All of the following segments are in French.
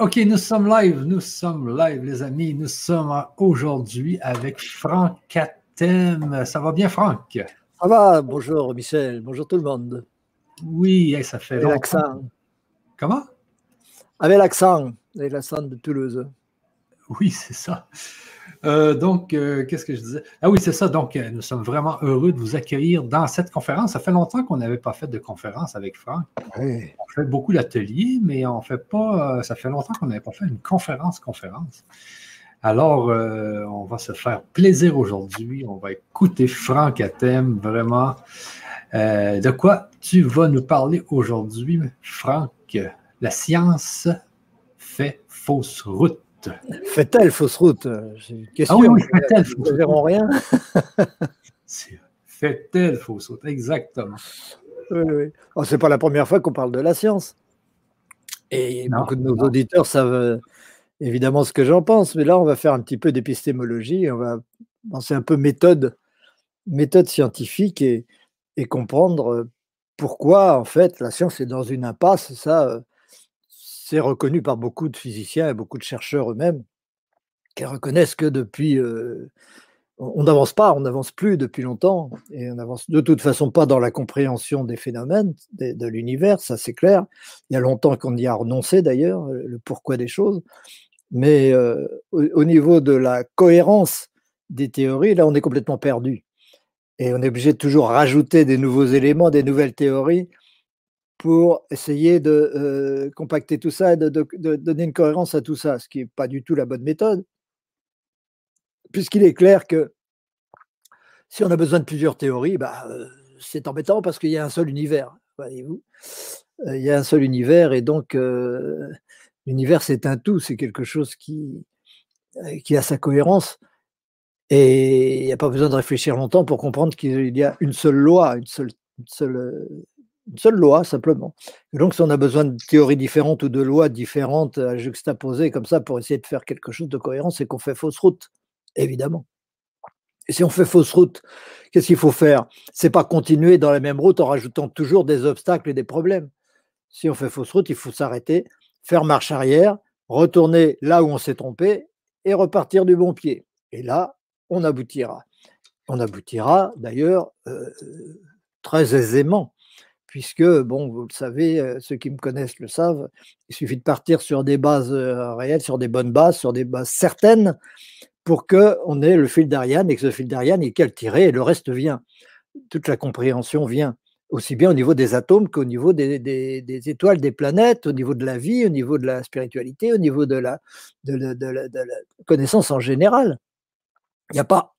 OK, nous sommes live, nous sommes live, les amis. Nous sommes aujourd'hui avec Franck Catem. Ça va bien, Franck? Ça va, bonjour Michel, bonjour tout le monde. Oui, ça fait Avec l'accent. Comment? Avec l'accent, avec l'accent de Toulouse. Oui, c'est ça. Euh, donc, euh, qu'est-ce que je disais? Ah oui, c'est ça. Donc, euh, nous sommes vraiment heureux de vous accueillir dans cette conférence. Ça fait longtemps qu'on n'avait pas fait de conférence avec Franck. Oui. On fait beaucoup d'ateliers, mais on fait pas. ça fait longtemps qu'on n'avait pas fait une conférence-conférence. Alors, on va se faire plaisir aujourd'hui. On va écouter Franck à thème, vraiment. de quoi tu vas nous parler aujourd'hui, Franck? La science fait fausse route. Fait-elle fausse route J'ai une question. Ah oui, fait-elle fausse route rien. fait-elle fausse route Exactement. Oui, oui. Oh, c'est pas la première fois qu'on parle de la science. Et beaucoup de nos auditeurs savent euh, évidemment ce que j'en pense, mais là, on va faire un petit peu d'épistémologie, on va penser un peu méthode, méthode scientifique et, et comprendre euh, pourquoi, en fait, la science est dans une impasse. Ça, euh, c'est reconnu par beaucoup de physiciens et beaucoup de chercheurs eux-mêmes qui reconnaissent que depuis, on n'avance pas, on n'avance plus depuis longtemps, et on n'avance de toute façon pas dans la compréhension des phénomènes, de, l'univers, ça c'est clair. Il y a longtemps qu'on y a renoncé d'ailleurs, le pourquoi des choses. Mais au, niveau de la cohérence des théories, là on est complètement perdu. Et on est obligé de toujours rajouter des nouveaux éléments, des nouvelles théories pour essayer de euh, compacter tout ça et de, donner une cohérence à tout ça, ce qui n'est pas du tout la bonne méthode, puisqu'il est clair que si on a besoin de plusieurs théories, bah, euh, c'est embêtant parce qu'il y a un seul univers, voyez-vous. Euh, il y a un seul univers et donc l'univers c'est un tout, c'est quelque chose qui, qui a sa cohérence. Et il n'y a pas besoin de réfléchir longtemps pour comprendre qu'il y a une seule loi, une seule, une seule une seule loi, simplement. donc, si on a besoin de théories différentes ou de lois différentes à juxtaposer comme ça pour essayer de faire quelque chose de cohérent, c'est qu'on fait fausse route, évidemment. Et si on fait fausse route, qu'est-ce qu'il faut faire? C'est pas continuer dans la même route en rajoutant toujours des obstacles et des problèmes. Si on fait fausse route, il faut s'arrêter, faire marche arrière, retourner là où on s'est trompé et repartir du bon pied. Et là, on aboutira. On aboutira d'ailleurs euh, très aisément puisque, bon, vous le savez, ceux qui me connaissent le savent, il suffit de partir sur des bases réelles, sur des bonnes bases, sur des bases certaines, pour qu'on ait le fil d'Ariane et que ce fil d'Ariane est qu'à tirer et le reste vient. Toute la compréhension vient, aussi bien au niveau des atomes qu'au niveau des, étoiles, des planètes, au niveau de la vie, au niveau de la spiritualité, au niveau de la, de la connaissance en général. Il n'y a pas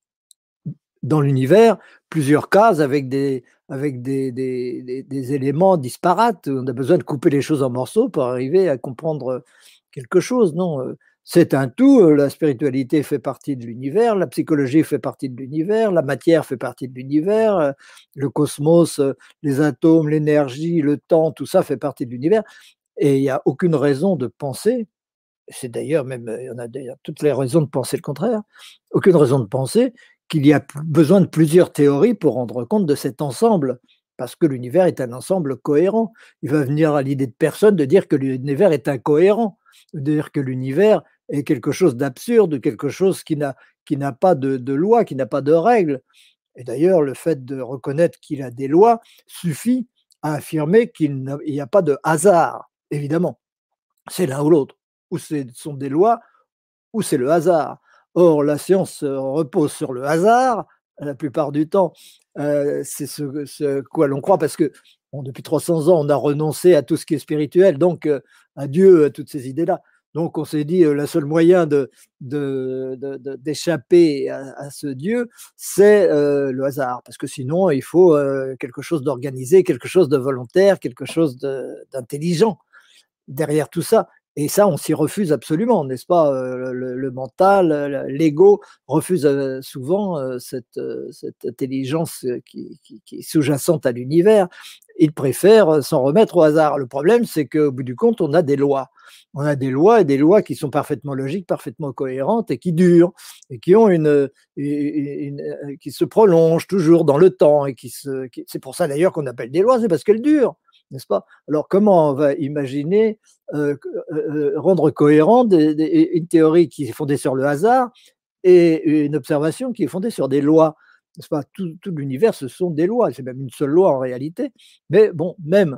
dans l'univers plusieurs cases avec des, avec des, éléments disparates. On a besoin de couper les choses en morceaux pour arriver à comprendre quelque chose. Non, euh, c'est un tout. La spiritualité fait partie de l'univers, la psychologie fait partie de l'univers, la matière fait partie de l'univers, euh, le cosmos, euh, les atomes, l'énergie, le temps, tout ça fait partie de l'univers. Et il n'y a aucune raison de penser, c'est d'ailleurs même, il y a d'ailleurs toutes les raisons de penser le contraire, aucune raison de penser qu'il y a besoin de plusieurs théories pour rendre compte de cet ensemble, parce que l'univers est un ensemble cohérent. Il va venir à l'idée de personne de dire que l'univers est incohérent, de dire que l'univers est quelque chose d'absurde, quelque chose qui n'a, pas de, loi, qui n'a pas de règles. Et d'ailleurs, le fait de reconnaître qu'il a des lois suffit à affirmer qu'il n'y a pas de hasard, évidemment. C'est l'un ou l'autre. Ou ce sont des lois, ou c'est le hasard. Or, la science repose sur le hasard, la plupart du temps. c'est ce, quoi l'on croit, parce que depuis 300 ans, on a renoncé à tout ce qui est spirituel, donc à Dieu, à toutes ces idées-là. Donc on s'est dit, le seul moyen d'échapper de, à, ce Dieu, c'est le hasard, parce que sinon, il faut quelque chose d'organisé, quelque chose de volontaire, quelque chose d'intelligent derrière tout ça. Et ça, on s'y refuse absolument, n'est-ce pas? Le, mental, l'ego refuse souvent cette, intelligence qui, est sous-jacente à l'univers. Il préfère s'en remettre au hasard. Le problème, c'est qu'au bout du compte, on a des lois. On a des lois et des lois qui sont parfaitement logiques, parfaitement cohérentes et qui durent et qui ont une, qui se prolongent toujours dans le temps et qui c'est pour ça d'ailleurs qu'on appelle des lois, c'est parce qu'elles durent. N'est-ce pas? Alors, comment on va imaginer euh, euh, rendre cohérent une théorie qui est fondée sur le hasard et une observation qui est fondée sur des lois n'est-ce pas? Tout, tout l'univers, ce sont des lois. C'est même une seule loi en réalité. Mais bon, même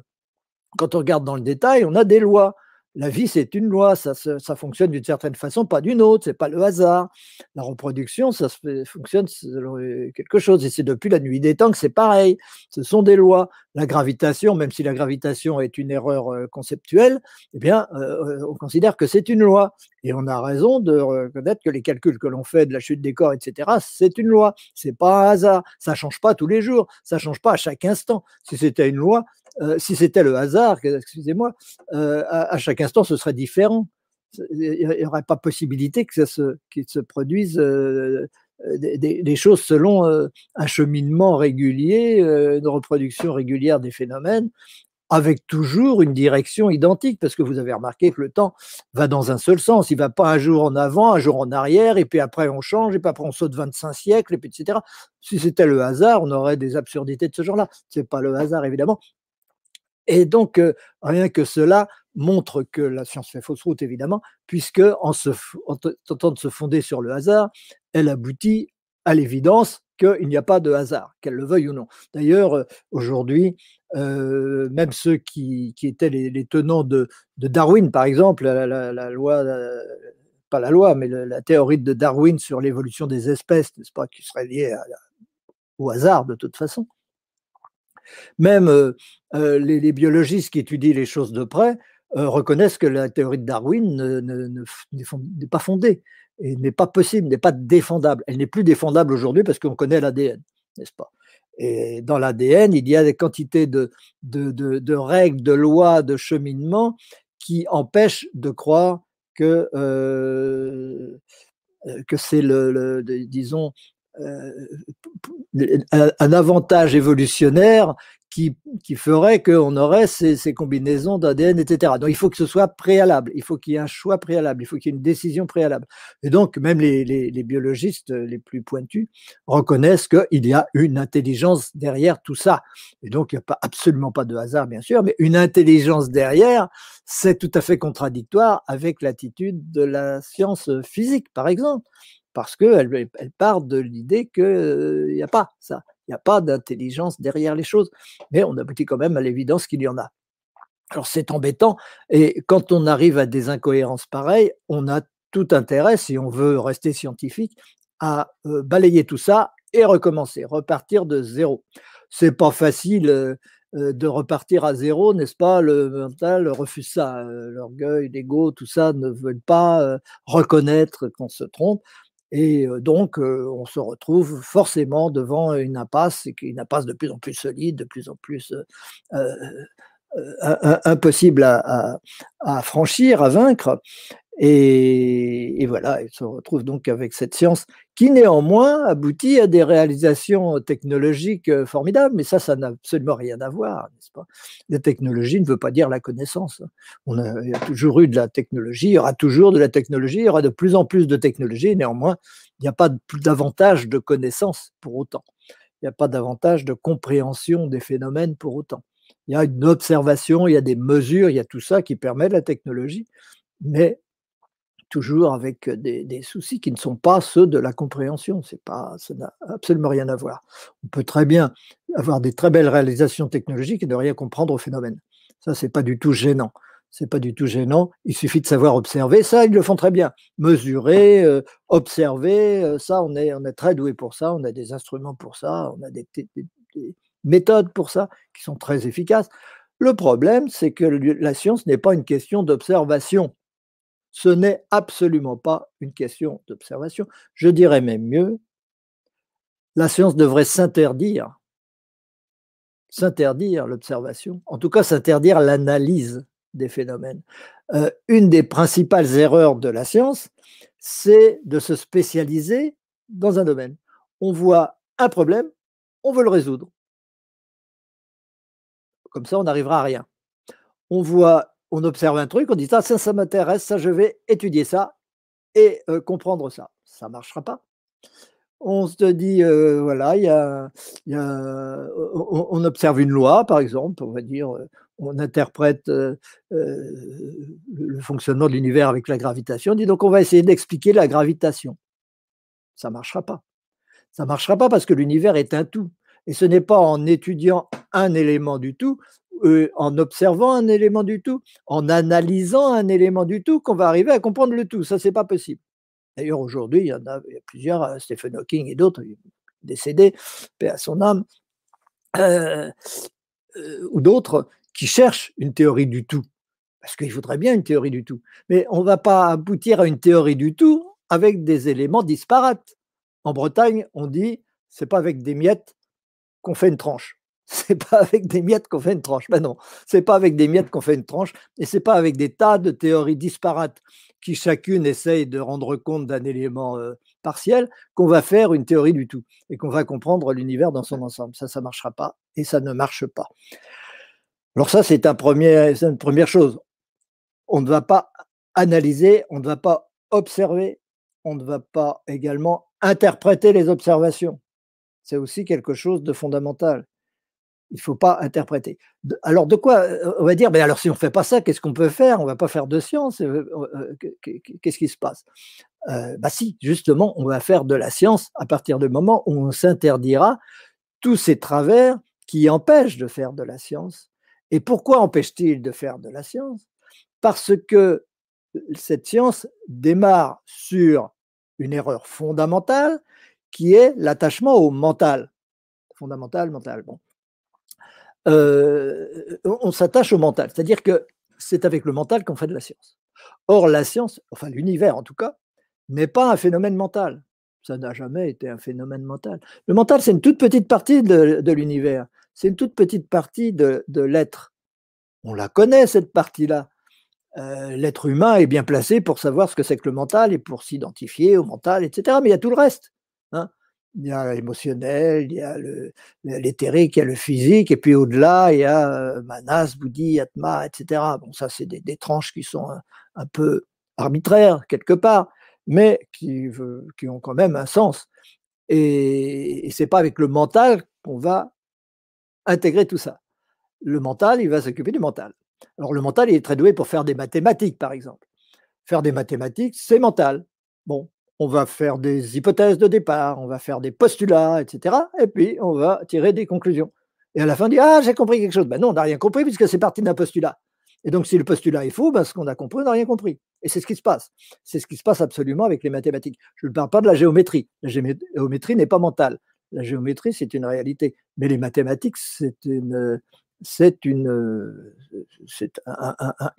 quand on regarde dans le détail, on a des lois la vie, c'est une loi, ça, ça fonctionne d'une certaine façon, pas d'une autre, c'est pas le hasard. La reproduction, ça fonctionne selon quelque chose, et c'est depuis la nuit des temps que c'est pareil. Ce sont des lois. La gravitation, même si la gravitation est une erreur euh, conceptuelle, eh bien, euh, on considère que c'est une loi. Et on a raison de reconnaître que les calculs que l'on fait de la chute des corps, etc., c'est une loi. C'est pas un hasard. Ça change pas tous les jours. Ça change pas à chaque instant. Si c'était une loi, euh, si c'était le hasard, excusez-moi, euh, à, chaque instant, ce serait différent. Il n'y aurait pas possibilité que se, qu'il se produise euh, des, choses selon un cheminement régulier, une reproduction régulière des phénomènes, avec toujours une direction identique, parce que vous avez remarqué que le temps va dans un seul sens. Il ne va pas un jour en avant, un jour en arrière, et puis après on change, et puis après on saute 25 siècles, et puis etc. Si c'était le hasard, on aurait des absurdités de ce genre-là. Ce n'est pas le hasard, évidemment, et donc, euh, rien que cela montre que la science fait fausse route, évidemment, puisque en, tentant de se fonder sur le hasard, elle aboutit à l'évidence qu'il n'y a pas de hasard, qu'elle le veuille ou non. D'ailleurs, euh, aujourd'hui, euh, même ceux qui, étaient les, tenants de, Darwin, par exemple, la, loi, pas la loi, mais la, théorie de Darwin sur l'évolution des espèces, n'est-ce pas, qui serait liée au hasard de toute façon, même euh, euh, les, biologistes qui étudient les choses de près euh, reconnaissent que la théorie de Darwin n'est pas fondée et n'est pas possible, n'est pas défendable. Elle n'est plus défendable aujourd'hui parce qu'on connaît l'ADN, n'est-ce pas? Et dans l'ADN, il y a des quantités de, règles, de lois, de cheminement qui empêchent de croire que, que c'est le, disons, euh, un avantage évolutionnaire qui, qui ferait qu'on aurait ces, ces combinaisons d'ADN, etc. Donc il faut que ce soit préalable, il faut qu'il y ait un choix préalable, il faut qu'il y ait une décision préalable. Et donc même les, les, les biologistes les plus pointus reconnaissent qu'il y a une intelligence derrière tout ça. Et donc il n'y a pas, absolument pas de hasard, bien sûr, mais une intelligence derrière, c'est tout à fait contradictoire avec l'attitude de la science physique, par exemple parce qu'elle elle part de l'idée qu'il n'y a pas ça, il n'y a pas d'intelligence derrière les choses. Mais on aboutit quand même à l'évidence qu'il y en a. Alors c'est embêtant, et quand on arrive à des incohérences pareilles, on a tout intérêt, si on veut rester scientifique, à balayer tout ça et recommencer, repartir de zéro. C'est pas facile de repartir à zéro, n'est-ce pas? Le mental refuse ça. L'orgueil, l'ego, tout ça ne veulent pas reconnaître qu'on se trompe. Et donc, on se retrouve forcément devant une impasse, une impasse de plus en plus solide, de plus en plus impossible à, franchir, à vaincre. Et, voilà, il se retrouve donc avec cette science qui néanmoins aboutit à des réalisations technologiques euh, formidables, mais ça, ça n'a absolument rien à voir, n'est-ce pas? La technologie ne veut pas dire la connaissance. On a, il y a toujours eu de la technologie, il y aura toujours de la technologie, il y aura de plus en plus de technologie, néanmoins, il n'y a pas davantage de connaissances pour autant. Il n'y a pas davantage de compréhension des phénomènes pour autant. Il y a une observation, il y a des mesures, il y a tout ça qui permet la technologie, mais toujours avec des, soucis qui ne sont pas ceux de la compréhension. C'est pas, ça n'a absolument rien à voir. On peut très bien avoir des très belles réalisations technologiques et ne rien comprendre au phénomène. Ça, c'est pas du tout gênant. C'est pas du tout gênant. Il suffit de savoir observer. Ça, ils le font très bien. Mesurer, observer. ça, on est, on est très doué pour ça. On a des instruments pour ça. On a des méthodes pour ça qui sont très efficaces. Le problème, c'est que la science n'est pas une question d'observation ce n'est absolument pas une question d'observation. Je dirais même mieux, la science devrait s'interdire, s'interdire l'observation, en tout cas s'interdire l'analyse des phénomènes. Euh, une des principales erreurs de la science, c'est de se spécialiser dans un domaine. On voit un problème, on veut le résoudre. Comme ça, on n'arrivera à rien. On voit on observe un truc, on dit ça, ça, ça m'intéresse, ça, je vais étudier ça et comprendre ça. Ça ne marchera pas. On se dit, voilà, il y a, on, observe une loi, par exemple, on va dire, on interprète euh, le fonctionnement de l'univers avec la gravitation. Dit donc on va essayer d'expliquer la gravitation. Ça ne marchera pas. Ça ne marchera pas parce que l'univers est un tout. Et ce n'est pas en étudiant un élément du tout, en observant un élément du tout, en analysant un élément du tout, qu'on va arriver à comprendre le tout. Ça, c'est pas possible. D'ailleurs, aujourd'hui, il y en a, plusieurs, euh, Stephen Hawking et d'autres, décédés, paix à son âme, euh, euh, ou d'autres qui cherchent une théorie du tout. Parce qu'il faudrait bien une théorie du tout. Mais on ne va pas aboutir à une théorie du tout avec des éléments disparates. En Bretagne, on dit c'est pas avec des miettes qu'on fait une tranche. C'est pas avec des miettes qu'on fait une tranche. Ben non, c'est pas avec des miettes qu'on fait une tranche, et c'est pas avec des tas de théories disparates qui chacune essaye de rendre compte d'un élément euh, partiel qu'on va faire une théorie du tout et qu'on va comprendre l'univers dans son ensemble. Ça, ça ne marchera pas et ça ne marche pas. Alors ça, c'est un premier, une première chose. On ne va pas analyser, on ne va pas observer, on ne va pas également interpréter les observations. C'est aussi quelque chose de fondamental. Il ne faut pas interpréter. Alors, de quoi euh, On va dire, mais alors si on ne fait pas ça, qu'est-ce qu'on peut faire? On ne va pas faire de science. Euh, euh, qu'est-ce qui se passe? Bah si, justement, on va faire de la science à partir du moment où on s'interdira tous ces travers qui empêchent de faire de la science. Et pourquoi empêchent-ils de faire de la science? Parce que cette science démarre sur une erreur fondamentale qui est l'attachement au mental. Fondamental, mental. Bon. Euh, on s'attache au mental, c'est-à-dire que c'est avec le mental qu'on fait de la science. Or, la science, enfin l'univers en tout cas, n'est pas un phénomène mental. Ça n'a jamais été un phénomène mental. Le mental, c'est une toute petite partie de, l'univers. C'est une toute petite partie de, l'être. On la connaît, cette partie-là. Euh, l'être humain est bien placé pour savoir ce que c'est que le mental et pour s'identifier au mental, etc. Mais il y a tout le reste. Hein. Il y a l'émotionnel, il y a l'éthérique, il y a le physique, et puis au-delà, il y a euh, Manas, Bouddhi, Atma, etc. Bon, ça, c'est des, tranches qui sont un, peu arbitraires, quelque part, mais qui, qui, ont quand même un sens. Et, et c'est pas avec le mental qu'on va intégrer tout ça. Le mental, il va s'occuper du mental. Alors, le mental, il est très doué pour faire des mathématiques, par exemple. Faire des mathématiques, c'est mental. Bon, on va faire des hypothèses de départ, on va faire des postulats, etc. Et puis, on va tirer des conclusions. Et à la fin, on dit Ah, j'ai compris quelque chose. Ben non, on n'a rien compris puisque c'est parti d'un postulat. Et donc, si le postulat est faux, ben, ce qu'on a compris, on n'a rien compris. Et c'est ce qui se passe. C'est ce qui se passe absolument avec les mathématiques. Je ne parle pas de la géométrie. La géométrie n'est pas mentale. La géométrie, c'est une réalité. Mais les mathématiques, c'est une,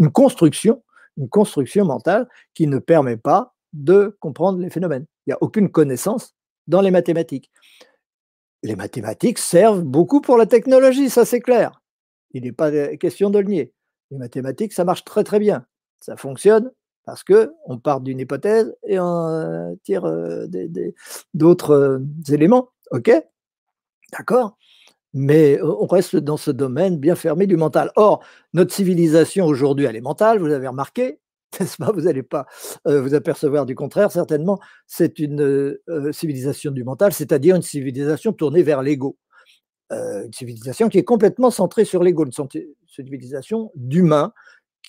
une construction, une construction mentale qui ne permet pas de comprendre les phénomènes. Il n'y a aucune connaissance dans les mathématiques. Les mathématiques servent beaucoup pour la technologie, ça c'est clair. Il n'est pas question de le nier. Les mathématiques, ça marche très très bien. Ça fonctionne parce que on part d'une hypothèse et on euh, tire euh, d'autres euh, éléments. OK D'accord mais on reste dans ce domaine bien fermé du mental. Or, notre civilisation aujourd'hui, elle est mentale, vous avez remarqué, n'est-ce pas? Vous n'allez pas euh, vous apercevoir du contraire, certainement. C'est une euh, civilisation du mental, c'est-à-dire une civilisation tournée vers l'ego. Euh, une civilisation qui est complètement centrée sur l'ego, une civilisation d'humains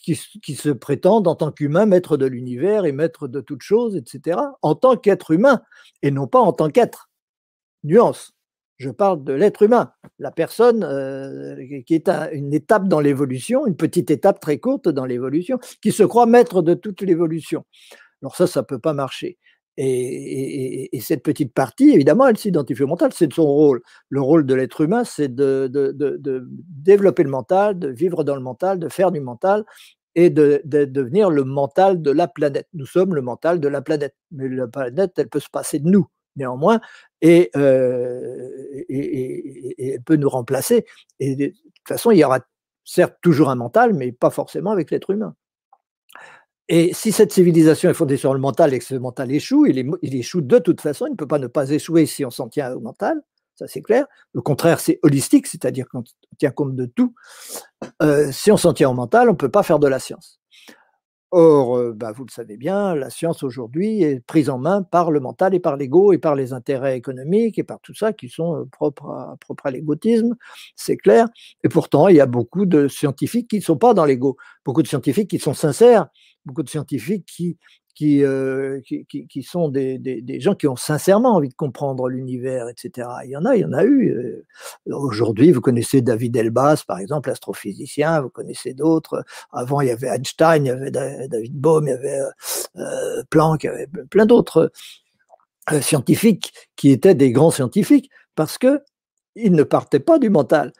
qui, qui, se prétendent en tant qu'humains maître de l'univers et maître de toutes choses, etc., en tant qu'être humain, et non pas en tant qu'être. Nuance. Je parle de l'être humain, la personne euh, qui est une étape dans l'évolution, une petite étape très courte dans l'évolution, qui se croit maître de toute l'évolution. Alors ça, ça ne peut pas marcher. Et, cette petite partie, évidemment, elle s'identifie au mental, c'est son rôle. Le rôle de l'être humain, c'est de, développer le mental, de vivre dans le mental, de faire du mental et de, devenir le mental de la planète. Nous sommes le mental de la planète, mais la planète, elle peut se passer de nous néanmoins, et, elle peut nous remplacer. Et de toute façon, il y aura certes toujours un mental, mais pas forcément avec l'être humain. Et si cette civilisation est fondée sur le mental et que ce mental échoue, il, échoue de toute façon, il ne peut pas ne pas échouer si on s'en tient au mental, ça c'est clair. Le contraire, c'est holistique, c'est-à-dire qu'on tient compte de tout. si on s'en tient au mental, on ne peut pas faire de la science. Or, euh, bah, vous le savez bien, la science aujourd'hui est prise en main par le mental et par l'ego et par les intérêts économiques et par tout ça qui sont euh, propres à, propres à l'égotisme, c'est clair. Et pourtant, il y a beaucoup de scientifiques qui ne sont pas dans l'ego, beaucoup de scientifiques qui sont sincères, beaucoup de scientifiques qui euh, qui, qui, qui, sont des, des, gens qui ont sincèrement envie de comprendre l'univers, etc. Il y en a, il y en a eu. Euh, aujourd'hui, vous connaissez David Elbas, par exemple, astrophysicien, vous connaissez d'autres. Avant, il y avait Einstein, il y avait David Bohm, il y avait euh, Planck, il y avait plein d'autres scientifiques qui étaient des grands scientifiques parce que ils ne partaient pas du mental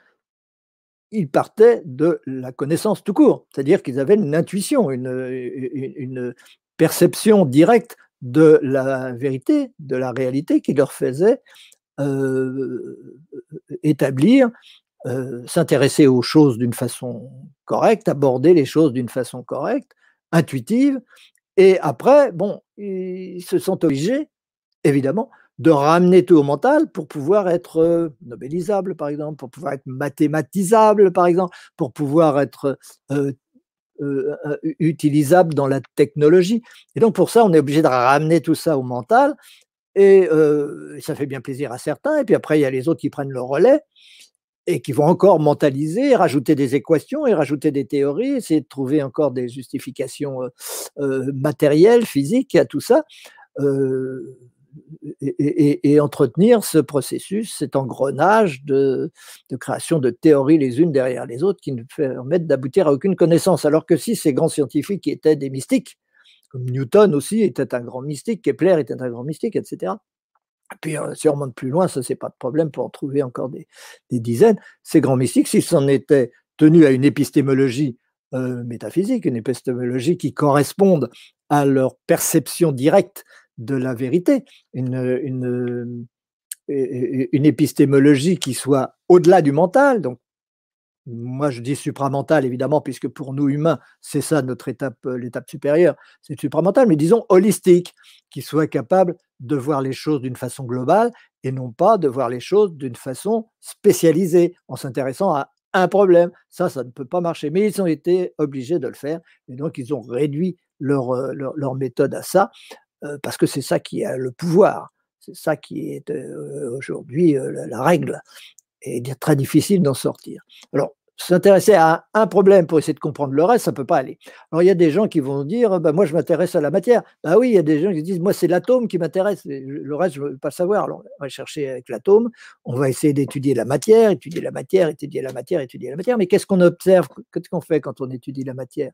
ils partaient de la connaissance tout court, c'est-à-dire qu'ils avaient une intuition, une, perception directe de la vérité, de la réalité qui leur faisait euh, établir, euh, s'intéresser aux choses d'une façon correcte, aborder les choses d'une façon correcte, intuitive. Et après, bon, ils se sont obligés, évidemment, de ramener tout au mental pour pouvoir être euh, nobélisable, par exemple, pour pouvoir être mathématisable, par exemple, pour pouvoir être euh, euh, utilisable dans la technologie. Et donc pour ça, on est obligé de ramener tout ça au mental. Et euh, ça fait bien plaisir à certains. Et puis après, il y a les autres qui prennent le relais et qui vont encore mentaliser, rajouter des équations et rajouter des théories, essayer de trouver encore des justifications matérielles, physiques à tout ça et, entretenir ce processus, cet engrenage de, création de théories les unes derrière les autres qui ne permettent d'aboutir à aucune connaissance. Alors que si ces grands scientifiques étaient des mystiques, comme Newton aussi était un grand mystique, Kepler était un grand mystique, etc. Et puis, euh, si on remonte plus loin, ça, c'est pas de problème pour en trouver encore des, dizaines. Ces grands mystiques, s'ils s'en étaient tenus à une épistémologie euh, métaphysique, une épistémologie qui corresponde à leur perception directe de la vérité, une, épistémologie qui soit au-delà du mental. Donc, moi, je dis supramental, évidemment, puisque pour nous humains, c'est ça notre étape, l'étape supérieure, c'est supramental, mais disons holistique, qui soit capable de voir les choses d'une façon globale et non pas de voir les choses d'une façon spécialisée, en s'intéressant à un problème. Ça, ça ne peut pas marcher. Mais ils ont été obligés de le faire, et donc ils ont réduit leur, leur méthode à ça. Parce que c'est ça qui a le pouvoir, c'est ça qui est aujourd'hui la, règle, et il est très difficile d'en sortir. Alors, s'intéresser à un problème pour essayer de comprendre le reste, ça ne peut pas aller. Alors, il y a des gens qui vont dire, bah, moi, je m'intéresse à la matière. Bah oui, il y a des gens qui disent, moi, c'est l'atome qui m'intéresse, le reste, je ne veux pas savoir. Alors, on va chercher avec l'atome, on va essayer d'étudier la matière, étudier la matière, étudier la matière, étudier la matière. Mais qu'est-ce qu'on observe? Qu'est-ce qu'on fait quand on étudie la matière?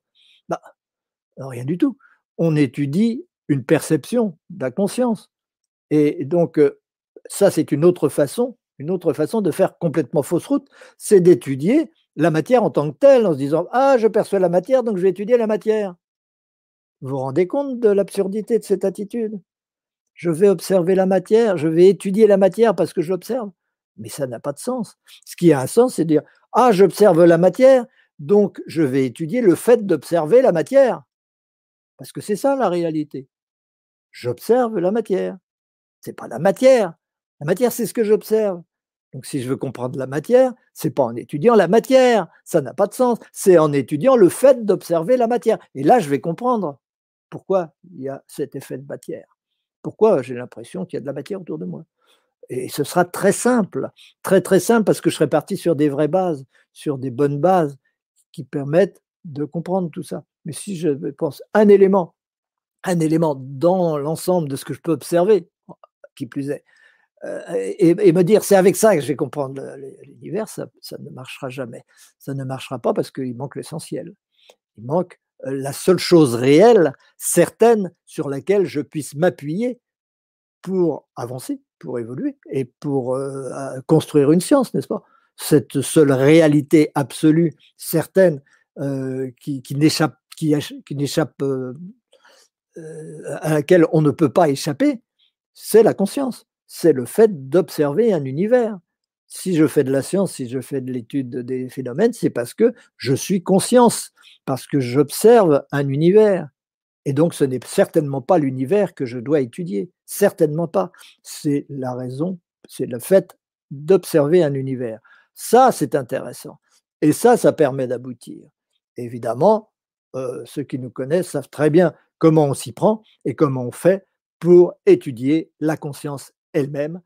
Bah, Rien du tout. On étudie une perception de la conscience. Et donc, ça, c'est une autre façon, une autre façon de faire complètement fausse route, c'est d'étudier la matière en tant que telle, en se disant Ah, je perçois la matière, donc je vais étudier la matière. Vous vous rendez compte de l'absurdité de cette attitude? Je vais observer la matière, je vais étudier la matière parce que je l'observe. Mais ça n'a pas de sens. Ce qui a un sens, c'est de dire Ah, j'observe la matière, donc je vais étudier le fait d'observer la matière. Parce que c'est ça la réalité j'observe la matière. C'est pas la matière. La matière, c'est ce que j'observe. Donc, si je veux comprendre la matière, c'est pas en étudiant la matière, ça n'a pas de sens. C'est en étudiant le fait d'observer la matière. Et là, je vais comprendre pourquoi il y a cet effet de matière. Pourquoi j'ai l'impression qu'il y a de la matière autour de moi. Et ce sera très simple, très très simple, parce que je serai parti sur des vraies bases, sur des bonnes bases qui permettent de comprendre tout ça. Mais si je pense un élément un élément dans l'ensemble de ce que je peux observer, qui plus est, euh, et, me dire c'est avec ça que je vais comprendre l'univers, ça, ne marchera jamais. Ça ne marchera pas parce qu'il manque l'essentiel. Il manque euh, la seule chose réelle, certaine, sur laquelle je puisse m'appuyer pour avancer, pour évoluer et pour euh, construire une science, n'est-ce pas? Cette seule réalité absolue, certaine, qui, n'échappe à laquelle on ne peut pas échapper, c'est la conscience. C'est le fait d'observer un univers. Si je fais de la science, si je fais de l'étude des phénomènes, c'est parce que je suis conscience, parce que j'observe un univers. Et donc, ce n'est certainement pas l'univers que je dois étudier. Certainement pas. C'est la raison, c'est le fait d'observer un univers. Ça, c'est intéressant. Et ça, ça permet d'aboutir. Évidemment, euh, ceux qui nous connaissent savent très bien comment on s'y prend et comment on fait pour étudier la conscience elle-même.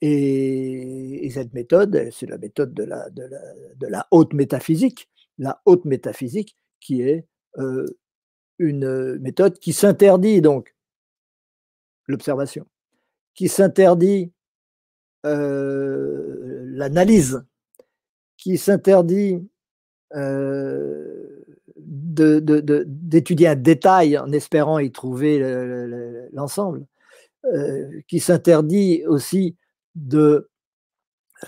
Et, cette méthode, c'est la méthode de la, haute métaphysique, la haute métaphysique qui est euh, une méthode qui s'interdit donc l'observation, qui s'interdit euh, l'analyse, qui s'interdit euh, d'étudier un détail en espérant y trouver l'ensemble, euh, qui s'interdit aussi de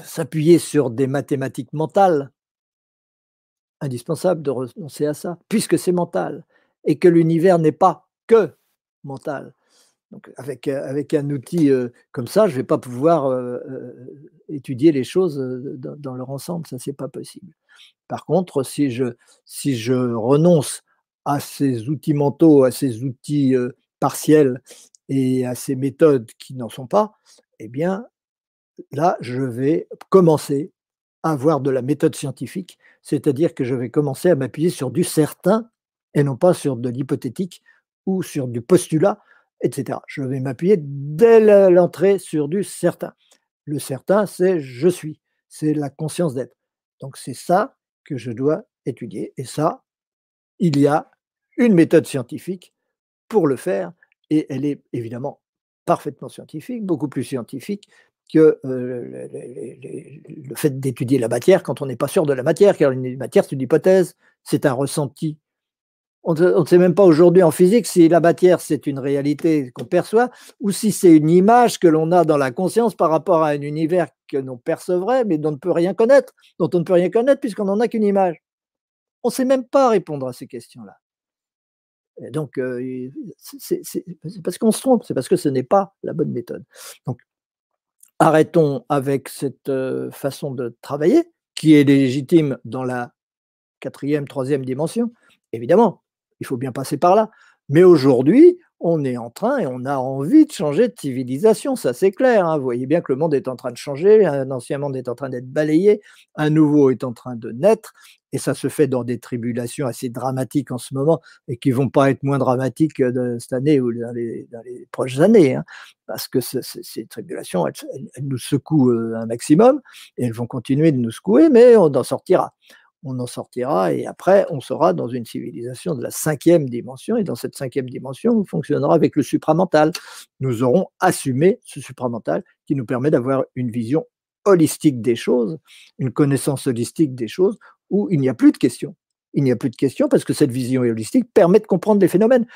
s'appuyer sur des mathématiques mentales, indispensable de renoncer à ça, puisque c'est mental, et que l'univers n'est pas que mental. Donc avec, avec un outil comme ça, je ne vais pas pouvoir étudier les choses dans, leur ensemble, ça c'est pas possible. Par contre, si je, si je renonce à ces outils mentaux, à ces outils partiels et à ces méthodes qui n'en sont pas, eh bien là, je vais commencer à avoir de la méthode scientifique, c'est-à-dire que je vais commencer à m'appuyer sur du certain et non pas sur de l'hypothétique ou sur du postulat, etc. Je vais m'appuyer dès l'entrée sur du certain. Le certain, c'est je suis, c'est la conscience d'être. Donc c'est ça que je dois étudier. Et ça, il y a une méthode scientifique pour le faire, et elle est évidemment parfaitement scientifique, beaucoup plus scientifique que euh, le, fait d'étudier la matière quand on n'est pas sûr de la matière, car une matière, c'est une hypothèse, c'est un ressenti. On ne sait même pas aujourd'hui en physique si la matière, c'est une réalité qu'on perçoit, ou si c'est une image que l'on a dans la conscience par rapport à un univers que l'on percevrait, mais dont on ne peut rien connaître, dont on ne peut rien connaître puisqu'on n'en a qu'une image. On ne sait même pas répondre à ces questions-là. donc, euh, c'est parce qu'on se trompe, c'est parce que ce n'est pas la bonne méthode. Donc, arrêtons avec cette façon de travailler, qui est légitime dans la quatrième, troisième dimension. Évidemment, il faut bien passer par là. Mais aujourd'hui, on est en train et on a envie de changer de civilisation, ça c'est clair. Hein. Vous voyez bien que le monde est en train de changer, un ancien monde est en train d'être balayé, un nouveau est en train de naître, et ça se fait dans des tribulations assez dramatiques en ce moment, et qui vont pas être moins dramatiques cette année ou dans les, prochaines années, hein, parce que ces tribulations, elles, nous secouent euh, un maximum, et elles vont continuer de nous secouer, mais on en sortira on en sortira et après, on sera dans une civilisation de la cinquième dimension et dans cette cinquième dimension, on fonctionnera avec le supramental. Nous aurons assumé ce supramental qui nous permet d'avoir une vision holistique des choses, une connaissance holistique des choses où il n'y a plus de questions. Il n'y a plus de questions parce que cette vision holistique permet de comprendre les phénomènes,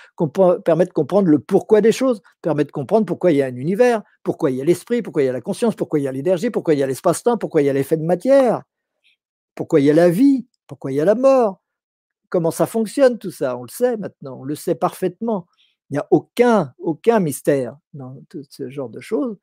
permet de comprendre le pourquoi des choses, permet de comprendre pourquoi il y a un univers, pourquoi il y a l'esprit, pourquoi il y a la conscience, pourquoi il y a l'énergie, pourquoi il y a l'espace-temps, pourquoi il y a l'effet de matière. Pourquoi il y a la vie? Pourquoi il y a la mort? Comment ça fonctionne tout ça? On le sait maintenant, on le sait parfaitement. Il n'y a aucun, aucun mystère dans tout ce genre de choses.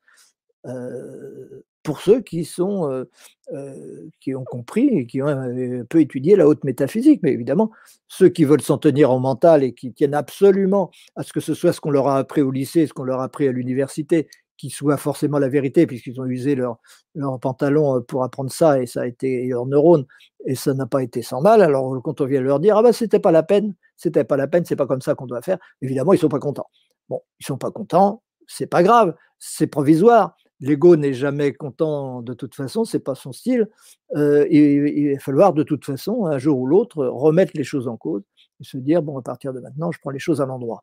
Euh, pour ceux qui sont euh, euh, qui ont compris et qui ont un peu étudié la haute métaphysique, mais évidemment ceux qui veulent s'en tenir en mental et qui tiennent absolument à ce que ce soit ce qu'on leur a appris au lycée, ce qu'on leur a appris à l'université, qui soit forcément la vérité, puisqu'ils ont usé leur, leur, pantalon euh, pour apprendre ça, et ça a été leur neurone, et ça n'a pas été sans mal. Alors quand on vient leur dire, ah ben c'était pas la peine, c'était pas la peine, c'est pas comme ça qu'on doit faire, évidemment, ils sont pas contents. Bon, ils sont pas contents, c'est pas grave, c'est provisoire. L'ego n'est jamais content de toute façon, c'est pas son style. Euh, il, va falloir de toute façon, un jour ou l'autre, remettre les choses en cause et se dire, bon, à partir de maintenant, je prends les choses à l'endroit.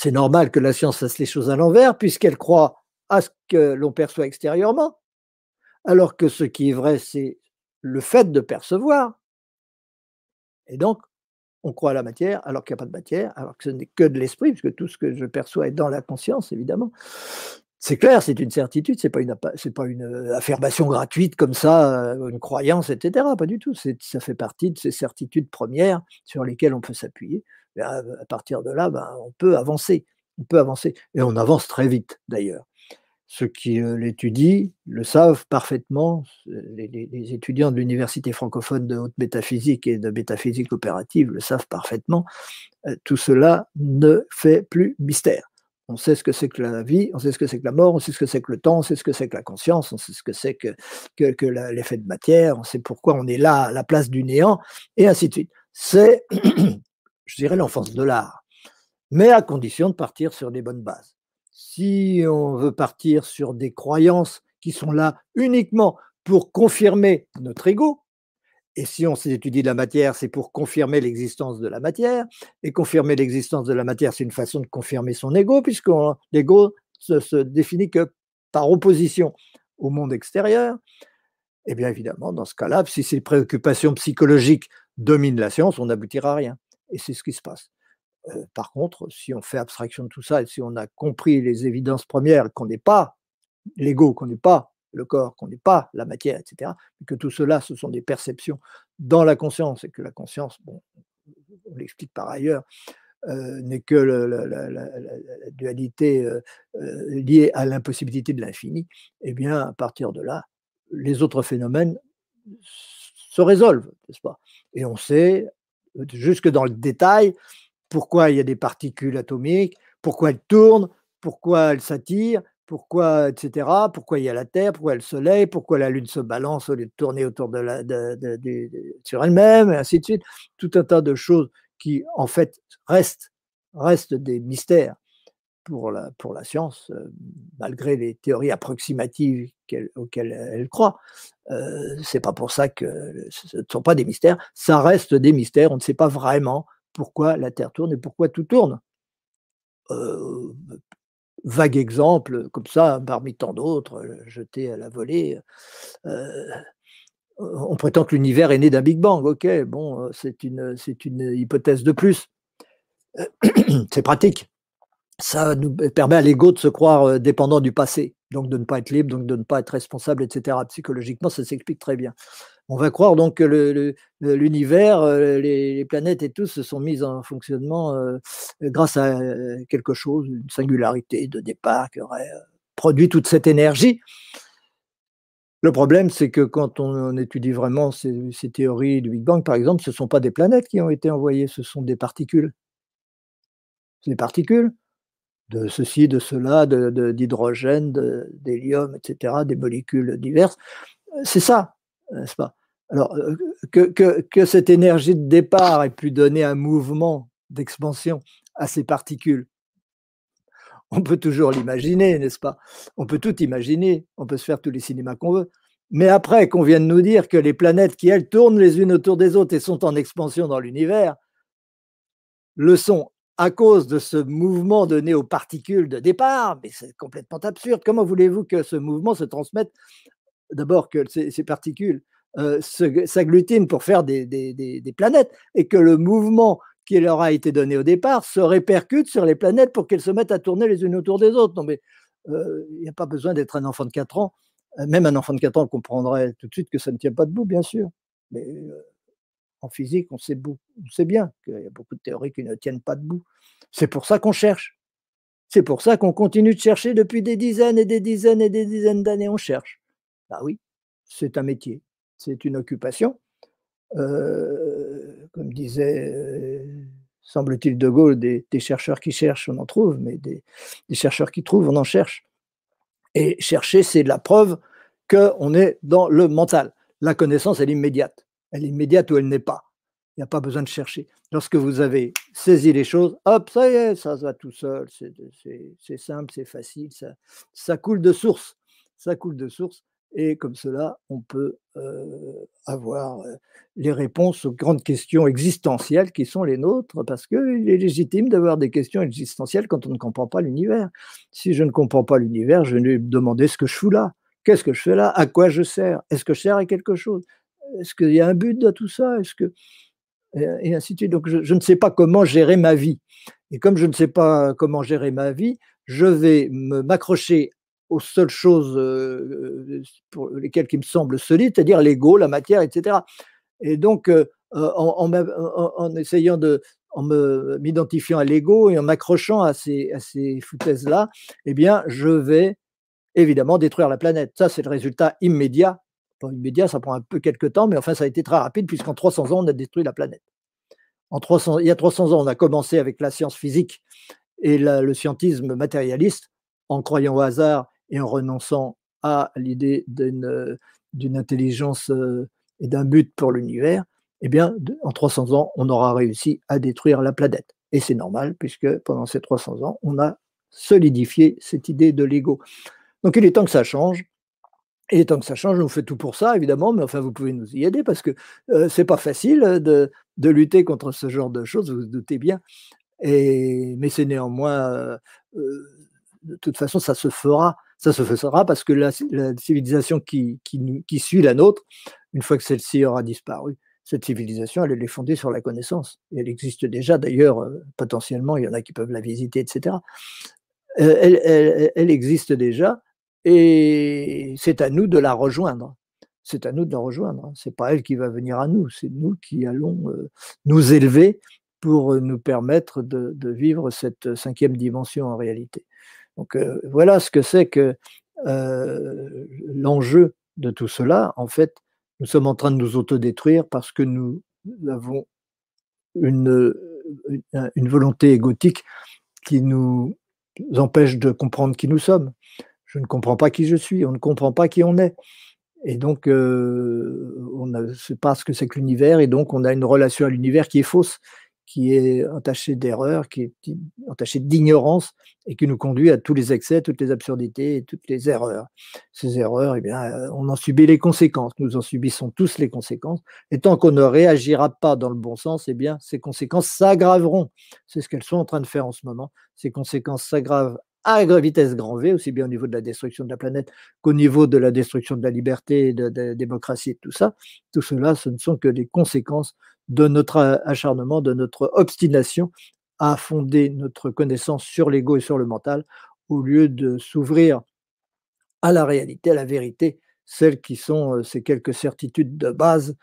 C'est normal que la science fasse les choses à l'envers, puisqu'elle croit à ce que l'on perçoit extérieurement, alors que ce qui est vrai, c'est le fait de percevoir. Et donc, on croit à la matière alors qu'il n'y a pas de matière, alors que ce n'est que de l'esprit, puisque tout ce que je perçois est dans la conscience, évidemment. C'est clair, c'est une certitude, c'est pas une c'est pas une euh, affirmation gratuite comme ça, euh, une croyance, etc. Pas du tout. Ça fait partie de ces certitudes premières sur lesquelles on peut s'appuyer à, partir de là, ben, on peut avancer. On peut avancer. Et on avance très vite, d'ailleurs. Ceux qui euh, l'étudient le savent parfaitement. Les, étudiants de l'université francophone de haute métaphysique et de métaphysique opérative le savent parfaitement. Euh, tout cela ne fait plus mystère. On sait ce que c'est que la vie, on sait ce que c'est que la mort, on sait ce que c'est que le temps, on sait ce que c'est que la conscience, on sait ce que c'est que, que, l'effet de matière, on sait pourquoi on est là à la place du néant, et ainsi de suite. c'est, je dirais, l'enfance de l'art, mais à condition de partir sur des bonnes bases. Si on veut partir sur des croyances qui sont là uniquement pour confirmer notre ego, et si on étudie la matière, c'est pour confirmer l'existence de la matière. Et confirmer l'existence de la matière, c'est une façon de confirmer son ego, puisque l'ego se, se, définit que par opposition au monde extérieur. Eh bien évidemment, dans ce cas-là, si ces préoccupations psychologiques dominent la science, on n'aboutira à rien. Et c'est ce qui se passe. Par contre, si on fait abstraction de tout ça et si on a compris les évidences premières, qu'on n'est pas l'ego, qu'on n'est pas le corps, qu'on n'est pas la matière, etc., que tout cela, ce sont des perceptions dans la conscience et que la conscience, bon, on l'explique par ailleurs, n'est que la, dualité liée à l'impossibilité de l'infini, eh bien, à partir de là, les autres phénomènes se résolvent, n'est-ce pas? Et on sait, jusque dans le détail, pourquoi il y a des particules atomiques, pourquoi elles tournent, pourquoi elles s'attirent, pourquoi, etc., pourquoi il y a la Terre, pourquoi le Soleil, pourquoi la Lune se balance au lieu de tourner autour de la, sur elle-même, et ainsi de suite. Tout un tas de choses qui, en fait, restent, restent des mystères pour la, science, euh, malgré les théories approximatives auxquelles elle croit. Euh, c'est pas pour ça que ce ne sont pas des mystères, ça reste des mystères. On ne sait pas vraiment pourquoi la Terre tourne et pourquoi tout tourne. Euh, vague exemple, comme ça, parmi tant d'autres, jeté à la volée. On prétend que l'univers est né d'un Big Bang. Ok, bon, c'est une, c'est une hypothèse de plus. c'est pratique. Ça nous permet à l'ego de se croire dépendant du passé, donc de ne pas être libre, donc de ne pas être responsable, etc. Psychologiquement, ça s'explique très bien. On va croire donc que l'univers, euh, les, planètes et tout se sont mis en fonctionnement euh, grâce à euh, quelque chose, une singularité de départ qui aurait produit toute cette énergie. Le problème, c'est que quand on, étudie vraiment ces, théories du Big Bang, par exemple, ce ne sont pas des planètes qui ont été envoyées, ce sont des particules. Des particules de ceci, de cela, d'hydrogène, d'hélium, etc., des molécules diverses. C'est ça, n'est-ce pas? Alors, euh, que, cette énergie de départ ait pu donner un mouvement d'expansion à ces particules, on peut toujours l'imaginer, n'est-ce pas? On peut tout imaginer, on peut se faire tous les cinémas qu'on veut. Mais après qu'on vienne nous dire que les planètes qui, elles, tournent les unes autour des autres et sont en expansion dans l'univers, le sont à cause de ce mouvement donné aux particules de départ, mais c'est complètement absurde. Comment voulez-vous que ce mouvement se transmette? D'abord que ces particules euh, s'agglutinent pour faire des, planètes et que le mouvement qui leur a été donné au départ se répercute sur les planètes pour qu'elles se mettent à tourner les unes autour des autres. Non, mais euh, il n'y a pas besoin d'être un enfant de 4 ans. Euh, même un enfant de 4 ans comprendrait tout de suite que ça ne tient pas debout, bien sûr. Mais en physique, on sait, on sait bien qu'il y a beaucoup de théories qui ne tiennent pas debout. C'est pour ça qu'on cherche. C'est pour ça qu'on continue de chercher depuis des dizaines et des dizaines et des dizaines d'années. On cherche. Bah oui, c'est un métier c'est une occupation. Euh, comme disait, euh, semble-t-il, De Gaulle, des, chercheurs qui cherchent, on en trouve, mais des, chercheurs qui trouvent, on en cherche. Et chercher, c'est la preuve qu'on est dans le mental. La connaissance, est immédiate. Elle est immédiate ou elle n'est pas. Il n'y a pas besoin de chercher. Lorsque vous avez saisi les choses, hop, ça y est, ça va tout seul, c'est simple, c'est facile, ça, coule de source. Ça coule de source. Et comme cela, on peut avoir les réponses aux grandes questions existentielles qui sont les nôtres, parce qu'il est légitime d'avoir des questions existentielles quand on ne comprend pas l'univers. Si je ne comprends pas l'univers, je vais me demander ce que je fous là? Qu'est-ce que je fais là? À quoi je sers? Est-ce que je sers à quelque chose? Est-ce qu'il y a un but dans tout ça? Est-ce que et ainsi de suite. Donc, je, ne sais pas comment gérer ma vie. Et comme je ne sais pas comment gérer ma vie, je vais m'accrocher aux seules choses pour lesquelles qui me semblent solides, c'est-à-dire l'ego, la matière, etc. Et donc, en, essayant de, en m'identifiant à l'ego et en m'accrochant à ces, à ces foutaises-là, eh bien, je vais évidemment détruire la planète. Ça, c'est le résultat immédiat. Pas immédiat, ça prend un peu quelques temps, mais enfin, ça a été très rapide, puisqu'en 300 ans, on a détruit la planète. En 300, il y a 300 ans, on a commencé avec la science physique et le scientisme matérialiste, en croyant au hasard et en renonçant à l'idée d'une intelligence et d'un but pour l'univers. eh bien, en 300 ans, on aura réussi à détruire la planète. Et c'est normal, puisque pendant ces 300 ans, on a solidifié cette idée de l'ego. Donc il est temps que ça change. Est temps que ça change, on fait tout pour ça, évidemment, mais enfin, vous pouvez nous y aider parce que euh, c'est pas facile de, de, lutter contre ce genre de choses, vous vous doutez bien. Et, mais c'est néanmoins, euh, euh, de toute façon, ça se fera. Ça se fera parce que la, civilisation qui, suit la nôtre, une fois que celle-ci aura disparu, cette civilisation, elle, est fondée sur la connaissance. Et elle existe déjà, d'ailleurs, euh, potentiellement, il y en a qui peuvent la visiter, etc. Euh, elle, existe déjà et c'est à nous de la rejoindre. C'est à nous de la rejoindre. C'est pas elle qui va venir à nous, c'est nous qui allons euh, nous élever pour nous permettre de, vivre cette cinquième dimension en réalité. Donc voilà ce que c'est que l'enjeu de tout cela. En fait, nous sommes en train de nous autodétruire parce que nous avons une volonté égotique qui nous empêche de comprendre qui nous sommes. Je ne comprends pas qui je suis, on ne comprend pas qui on est. Et donc, euh, on ne sait pas ce que c'est que l'univers, et donc on a une relation à l'univers qui est fausse, qui est entachée d'erreur, qui est entachée d'ignorance et qui nous conduit à tous les excès, toutes les absurdités et toutes les erreurs. Ces erreurs, eh bien, on en subit les conséquences. Nous en subissons tous les conséquences. Et tant qu'on ne réagira pas dans le bon sens, eh bien, ces conséquences s'aggraveront. C'est ce qu'elles sont en train de faire en ce moment. Ces conséquences s'aggravent à vitesse grand V, aussi bien au niveau de la destruction de la planète qu'au niveau de la destruction de la liberté, de, la démocratie et tout ça. Tout cela, ce ne sont que les conséquences de notre acharnement, de notre obstination à fonder notre connaissance sur l'ego et sur le mental, au lieu de s'ouvrir à la réalité, à la vérité, celles qui sont euh, ces quelques certitudes de base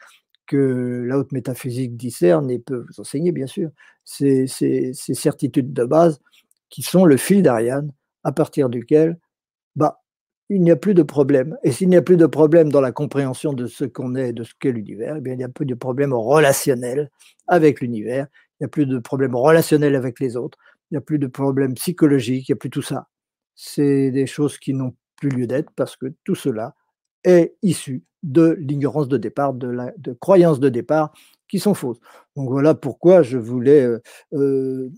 que la haute métaphysique discerne et peut vous enseigner, bien sûr, ces, certitudes de base qui sont le fil d'Ariane à partir duquel bah, il n'y a plus de problème. Et s'il n'y a plus de problème dans la compréhension de ce qu'on est, de ce qu'est l'univers, eh il n'y a plus de problème relationnel avec l'univers, il n'y a plus de problème relationnel avec les autres, il n'y a plus de problème psychologique, il n'y a plus tout ça. C'est des choses qui n'ont plus lieu d'être parce que tout cela est issu de l'ignorance de départ, de, la, de croyances de départ qui sont fausses. Donc voilà pourquoi je voulais euh, euh,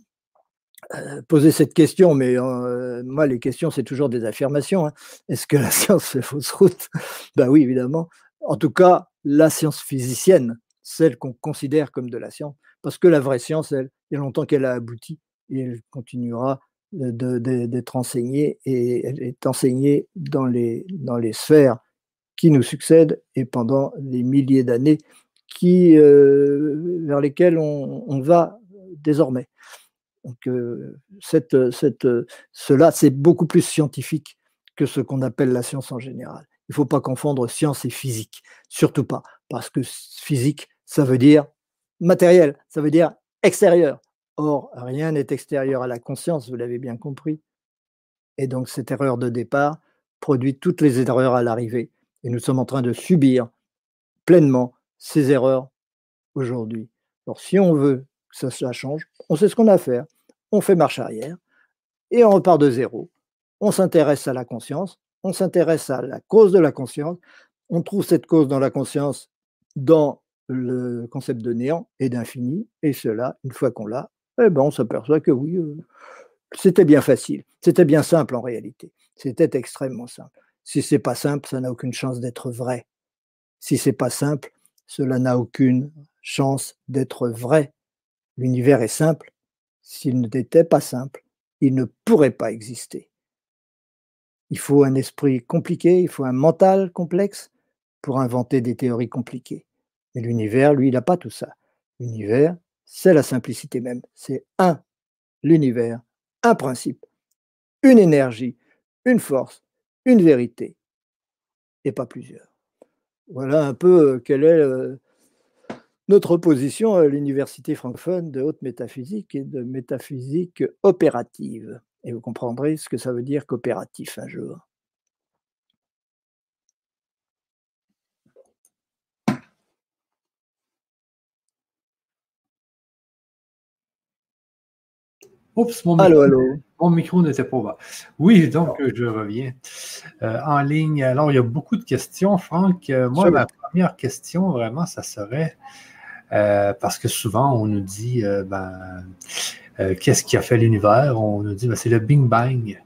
poser cette question, mais euh, moi, les questions, c'est toujours des affirmations. Hein. Est-ce que la science fait fausse route? Ben oui, évidemment. En tout cas, la science physicienne, celle qu'on considère comme de la science, parce que la vraie science, elle, il y a longtemps qu'elle a abouti et elle continuera d'être enseignée et elle est enseignée dans les, dans les sphères qui nous succèdent et pendant les milliers d'années qui, euh, vers lesquelles on va désormais. Donc, cette, cette, cela, c'est beaucoup plus scientifique que ce qu'on appelle la science en général. Il ne faut pas confondre science et physique, surtout pas, parce que physique, ça veut dire matériel, ça veut dire extérieur. Or, rien n'est extérieur à la conscience, vous l'avez bien compris. Et donc, cette erreur de départ produit toutes les erreurs à l'arrivée. Et nous sommes en train de subir pleinement ces erreurs aujourd'hui. Alors, si on veut que ça, ça change, on sait ce qu'on a à faire on fait marche arrière et on repart de zéro. On s'intéresse à la conscience, on s'intéresse à la cause de la conscience, on trouve cette cause dans la conscience dans le concept de néant et d'infini, et cela, une fois qu'on l'a, eh ben on s'aperçoit que oui, euh, c'était bien facile, c'était bien simple en réalité, c'était extrêmement simple. Si c'est pas simple, ça n'a aucune chance d'être vrai. Si c'est pas simple, cela n'a aucune chance d'être vrai. L'univers est simple, s'il n'était pas simple, il ne pourrait pas exister. Il faut un esprit compliqué, il faut un mental complexe pour inventer des théories compliquées. Mais l'univers, lui, il n'a pas tout ça. L'univers, c'est la simplicité même. C'est un, l'univers, un principe, une énergie, une force, une vérité, et pas plusieurs. Voilà un peu euh, quel est euh, notre position à l'université francophone de haute métaphysique et de métaphysique opérative. Et vous comprendrez ce que ça veut dire coopératif un jour. Oups, mon micro, Mon micro n'était pas bas. Oui, donc je reviens euh, en ligne. Alors, il y a beaucoup de questions, Franck. Euh, moi, ma première question, vraiment, ça serait parce que souvent, on nous dit, ben, qu'est-ce qui a fait l'univers? On nous dit, ben, c'est le Big Bang.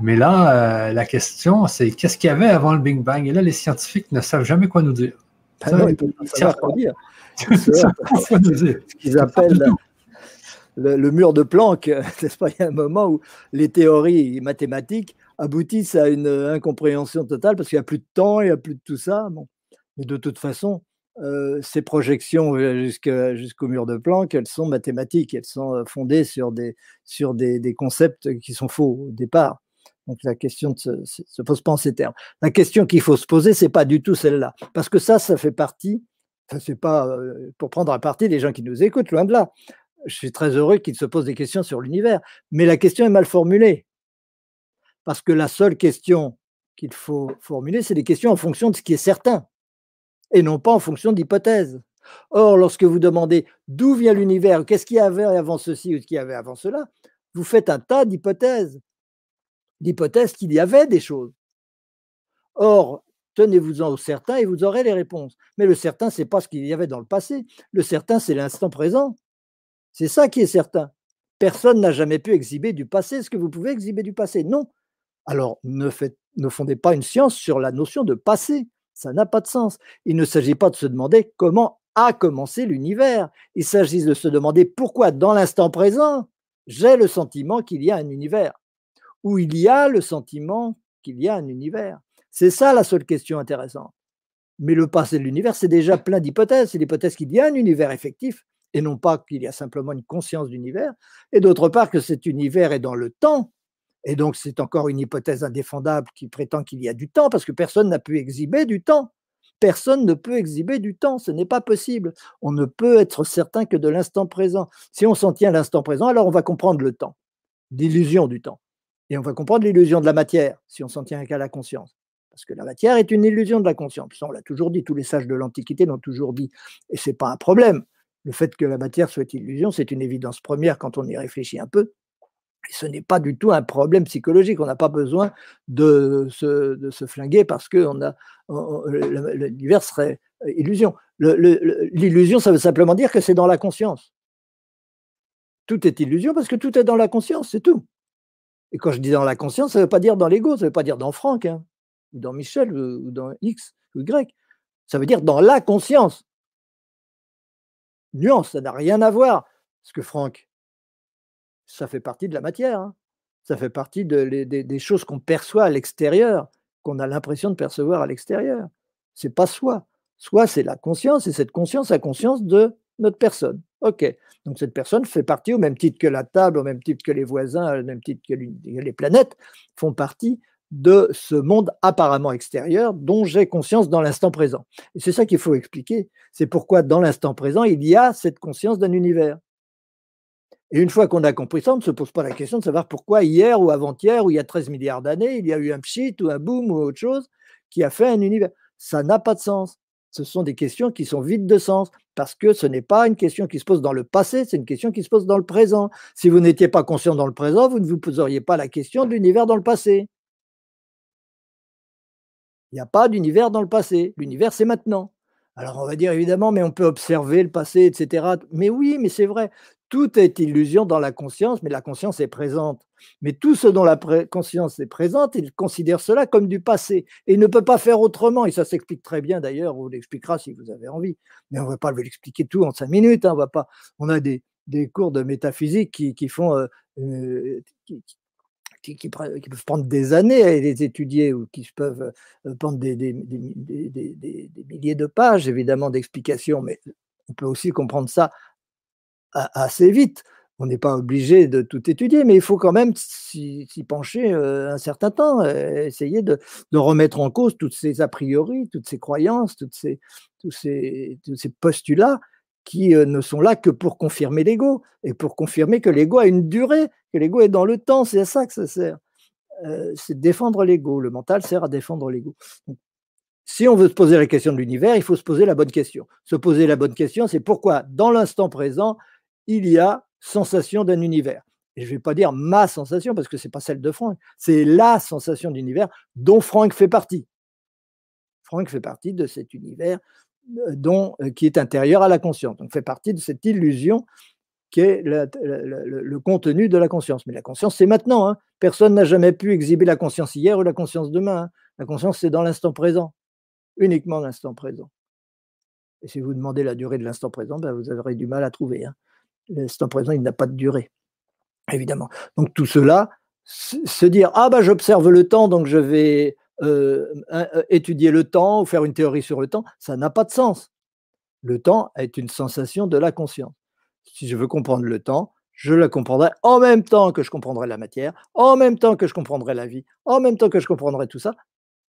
Mais là, la question, c'est qu'est-ce qu'il y avait avant le Big Bang? Et là, les scientifiques ne savent jamais quoi nous dire. Ah ça, ils ne savent pas dire. Ce qu'ils appellent le, mur de Planck, n'est-ce pas? Il y a un moment où les théories mathématiques aboutissent à une incompréhension totale parce qu'il n'y a plus de temps, il n'y a plus de tout ça. Bon. Mais de toute façon, ces projections jusqu'au mur de Planck, elles sont mathématiques, elles sont fondées sur des, concepts qui sont faux au départ. Donc la question ne se, se, pose pas en ces termes. La question qu'il faut se poser, c'est pas du tout celle-là, parce que ça, ça fait partie. Ça c'est pas pour prendre à partie les gens qui nous écoutent, loin de là je suis très heureux qu'il se pose des questions sur l'univers. Mais la question est mal formulée. Parce que la seule question qu'il faut formuler, c'est des questions en fonction de ce qui est certain et non pas en fonction d'hypothèses. Or, lorsque vous demandez d'où vient l'univers, qu'est-ce qu'il y avait avant ceci ou ce qu'il y avait avant cela, vous faites un tas d'hypothèses, d'hypothèses qu'il y avait des choses. Or, tenez-vous-en au certain et vous aurez les réponses. Mais le certain, ce n'est pas ce qu'il y avait dans le passé. Le certain, c'est l'instant présent. C'est ça qui est certain. Personne n'a jamais pu exhiber du passé. Est-ce que vous pouvez exhiber du passé Non. Alors ne fondez pas une science sur la notion de passé. Ça n'a pas de sens. Il ne s'agit pas de se demander comment a commencé l'univers. Il s'agit de se demander pourquoi dans l'instant présent, j'ai le sentiment qu'il y a un univers. Ou il y a le sentiment qu'il y a un univers. C'est ça la seule question intéressante. Mais le passé de l'univers, c'est déjà plein d'hypothèses. C'est l'hypothèse qu'il y a un univers effectif et non pas qu'il y a simplement une conscience d'univers, et d'autre part que cet univers est dans le temps, et donc c'est encore une hypothèse indéfendable qui prétend qu'il y a du temps, parce que personne n'a pu exhiber du temps. Personne ne peut exhiber du temps, ce n'est pas possible. On ne peut être certain que de l'instant présent. Si on s'en tient à l'instant présent, alors on va comprendre le temps, l'illusion du temps. Et on va comprendre l'illusion de la matière, si on s'en tient qu'à la conscience. Parce que la matière est une illusion de la conscience. Ça, on l'a toujours dit, tous les sages de l'Antiquité l'ont toujours dit. Et ce n'est pas un problème. Le fait que la matière soit illusion, c'est une évidence première quand on y réfléchit un peu. Ce n'est pas du tout un problème psychologique. On n'a pas besoin de se, flinguer parce que l'univers serait illusion. L'illusion, ça veut simplement dire que c'est dans la conscience. Tout est illusion parce que tout est dans la conscience, c'est tout. Et quand je dis dans la conscience, ça ne veut pas dire dans l'ego, ça ne veut pas dire dans Franck, hein, ou dans Michel, ou dans X, ou Y. Ça veut dire dans la conscience nuance, ça n'a rien à voir. Parce que Franck, ça fait partie de la matière. Hein. Ça fait partie des choses qu'on perçoit à l'extérieur, qu'on a l'impression de percevoir à l'extérieur. C'est pas soi. Soi, c'est la conscience, et cette conscience a conscience de notre personne. OK. Donc cette personne fait partie, au même titre que la table, au même titre que les voisins, au même titre que les planètes, font partie de ce monde apparemment extérieur dont j'ai conscience dans l'instant présent. Et c'est ça qu'il faut expliquer. C'est pourquoi dans l'instant présent, il y a cette conscience d'un univers. Et une fois qu'on a compris ça, on ne se pose pas la question de savoir pourquoi hier ou avant-hier ou il y a 13 milliards d'années, il y a eu un pchit ou un boom ou autre chose qui a fait un univers. Ça n'a pas de sens. Ce sont des questions qui sont vides de sens parce que ce n'est pas une question qui se pose dans le passé, c'est une question qui se pose dans le présent. Si vous n'étiez pas conscient dans le présent, vous ne vous poseriez pas la question de l'univers dans le passé. Il n'y a pas d'univers dans le passé. L'univers, c'est maintenant. Alors on va dire évidemment, mais on peut observer le passé, etc. Mais oui, mais c'est vrai. Tout est illusion dans la conscience, mais la conscience est présente. Mais tout ce dont la conscience est présente, il considère cela comme du passé. Et il ne peut pas faire autrement. Et ça s'explique très bien d'ailleurs, on l'expliquera si vous avez envie. Mais on ne va pas l'expliquer tout en cinq minutes. Hein. On, va pas, on a des, cours de métaphysique qui, font, euh, euh, qui, peuvent prendre des années à les étudier ou qui peuvent euh, prendre des, des, milliers de pages, évidemment, d'explications, mais on peut aussi comprendre ça assez vite. On n'est pas obligé de tout étudier, mais il faut quand même s'y pencher euh, un certain temps, essayer de, remettre en cause toutes ces a priori, toutes ces croyances, toutes ces, tous, ces, postulats qui euh, ne sont là que pour confirmer l'ego et pour confirmer que l'ego a une durée, que l'ego est dans le temps. C'est à ça que ça sert. Euh, c'est défendre l'ego. Le mental sert à défendre l'ego. Si on veut se poser la question de l'univers, il faut se poser la bonne question. Se poser la bonne question, c'est pourquoi dans l'instant présent, il y a sensation d'un univers. Et je ne vais pas dire ma sensation parce que ce n'est pas celle de Franck, c'est la sensation d'univers dont Franck fait partie. Franck fait partie de cet univers dont, qui est intérieur à la conscience. Donc, fait partie de cette illusion qui est le, contenu de la conscience. Mais la conscience, c'est maintenant. Hein. Personne n'a jamais pu exhiber la conscience hier ou la conscience demain. Hein. La conscience, c'est dans l'instant présent, uniquement l'instant présent. Et si vous demandez la durée de l'instant présent, ben vous aurez du mal à trouver. Hein. L'instant présent, il n'a pas de durée, évidemment. Donc tout cela, se dire ah ben j'observe le temps, donc je vais euh, euh, étudier le temps ou faire une théorie sur le temps, ça n'a pas de sens. Le temps est une sensation de la conscience si je veux comprendre le temps, je le comprendrai en même temps que je comprendrai la matière, en même temps que je comprendrai la vie, en même temps que je comprendrai tout ça,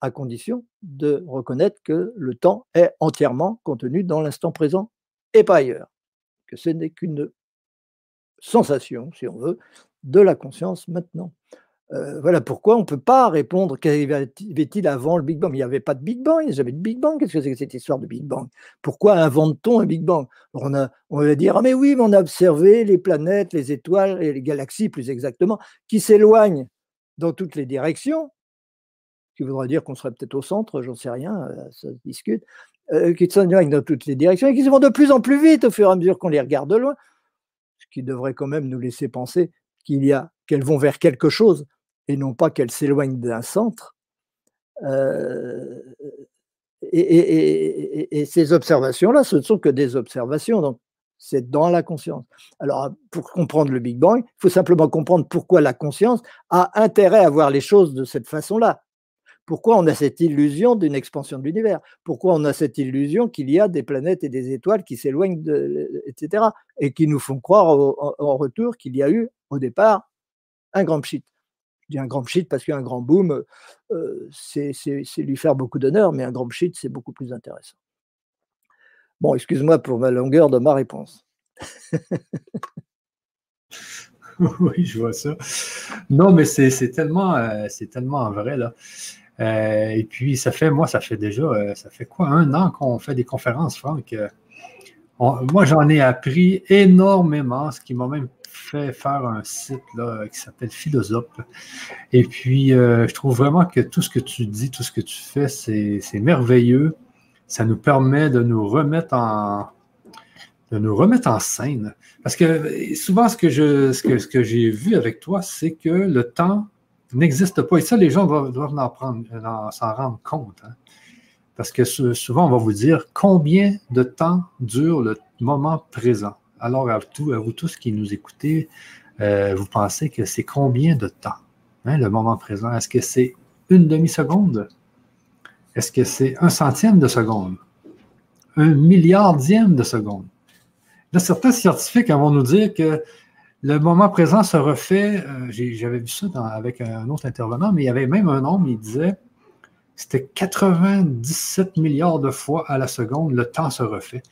à condition de reconnaître que le temps est entièrement contenu dans l'instant présent et pas ailleurs, que ce n'est qu'une sensation, si on veut, de la conscience maintenant. Euh, voilà pourquoi on ne peut pas répondre qu'avait-il avant le Big Bang? Il n'y avait pas de Big Bang, il n'y avait de Big Bang. Qu'est-ce que c'est que cette histoire de Big Bang? Pourquoi invente-t-on un Big Bang? On, va dire, ah mais oui, on a observé les planètes, les étoiles et les galaxies plus exactement, qui s'éloignent dans toutes les directions, ce qui voudrait dire qu'on serait peut-être au centre, j'en sais rien, euh, ça se discute, euh, qui s'éloignent dans toutes les directions et qui vont de plus en plus vite au fur et à mesure qu'on les regarde de loin, ce qui devrait quand même nous laisser penser qu'il y a qu'elles vont vers quelque chose et non pas qu'elle s'éloigne d'un centre. Euh, et, ces observations-là, ce ne sont que des observations, donc c'est dans la conscience. Alors, pour comprendre le Big Bang, il faut simplement comprendre pourquoi la conscience a intérêt à voir les choses de cette façon-là. Pourquoi on a cette illusion d'une expansion de l'univers? Pourquoi on a cette illusion qu'il y a des planètes et des étoiles qui s'éloignent, etc., et qui nous font croire en retour qu'il y a eu au départ un grand pchit? Dis un grand pchit parce qu'un grand boom, euh, c'est lui faire beaucoup d'honneur, mais un grand pchit, c'est beaucoup plus intéressant. Bon, excuse-moi pour ma longueur de ma réponse. oui, je vois ça. Non, mais c'est tellement, euh, vrai, là. Euh, et puis, ça fait, moi, ça fait déjà, ça fait quoi, un an qu'on fait des conférences, Franck? moi, j'en ai appris énormément, ce qui m'a même fait faire un site là, qui s'appelle Philosophe. Et puis, euh, je trouve vraiment que tout ce que tu dis, tout ce que tu fais, c'est merveilleux. Ça nous permet de nous remettre en, de nous remettre en scène. Parce que souvent, ce que je, ce que, ce que j'ai vu avec toi, c'est que le temps n'existe pas. Et ça, les gens doivent, en s'en rendre compte. Hein. Parce que souvent, on va vous dire combien de temps dure le moment présent? Alors, à, vous tous qui nous écoutez, euh, vous pensez que c'est combien de temps, hein, le moment présent? Est-ce que c'est une demi-seconde? Est-ce que c'est un centième de seconde? Un milliardième de seconde? Là, certains scientifiques vont nous dire que le moment présent se refait, euh, j'avais vu ça avec un autre intervenant, mais il y avait même un nombre, il disait, c'était 97 milliards de fois à la seconde, le temps se refait.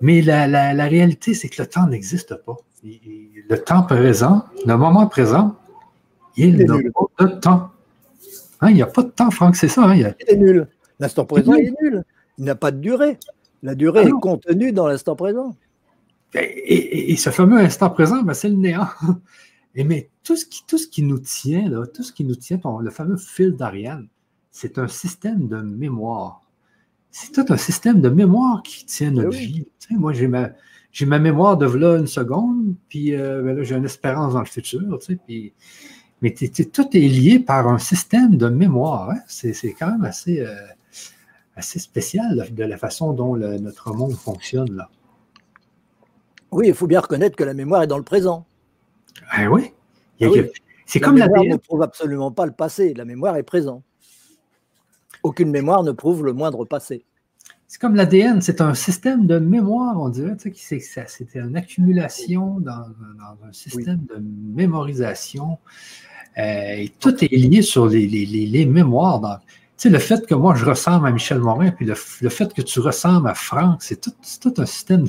Mais la, réalité, c'est que le temps n'existe pas. Le temps présent, le moment présent, il n'a pas de temps. Hein, il n'y a pas de temps, Franck, c'est ça. Hein, il, est nul. L'instant présent est nul. Il n'a pas de durée. La durée ah est contenue dans l'instant présent. Et, ce fameux instant présent, ben, c'est le néant. Et mais tout ce qui, tout ce qui nous tient, là, tout ce qui nous tient, le fameux fil d'Ariane, c'est un système de mémoire c'est tout un système de mémoire qui tient notre ben vie. moi, j'ai ma, j'ai ma mémoire de là une seconde, puis euh, ben là, j'ai une espérance dans le futur. puis, mais tout est lié par un système de mémoire. Hein. C'est, quand même assez, euh, assez spécial de la façon dont notre monde fonctionne. Là. Oui, il faut bien reconnaître que la mémoire est dans le présent. Ah oui. Ah c'est comme la mémoire ne prouve absolument pas le passé. La mémoire est présente. Aucune mémoire ne prouve le moindre passé. C'est comme l'ADN, c'est un système de mémoire, on dirait. Tu sais, c'était une accumulation dans, un système de mémorisation. Euh, et tout est lié sur les, mémoires. tu sais, le fait que moi, je ressemble à Michel Morin, puis le, fait que tu ressembles à Franck, c'est tout, un système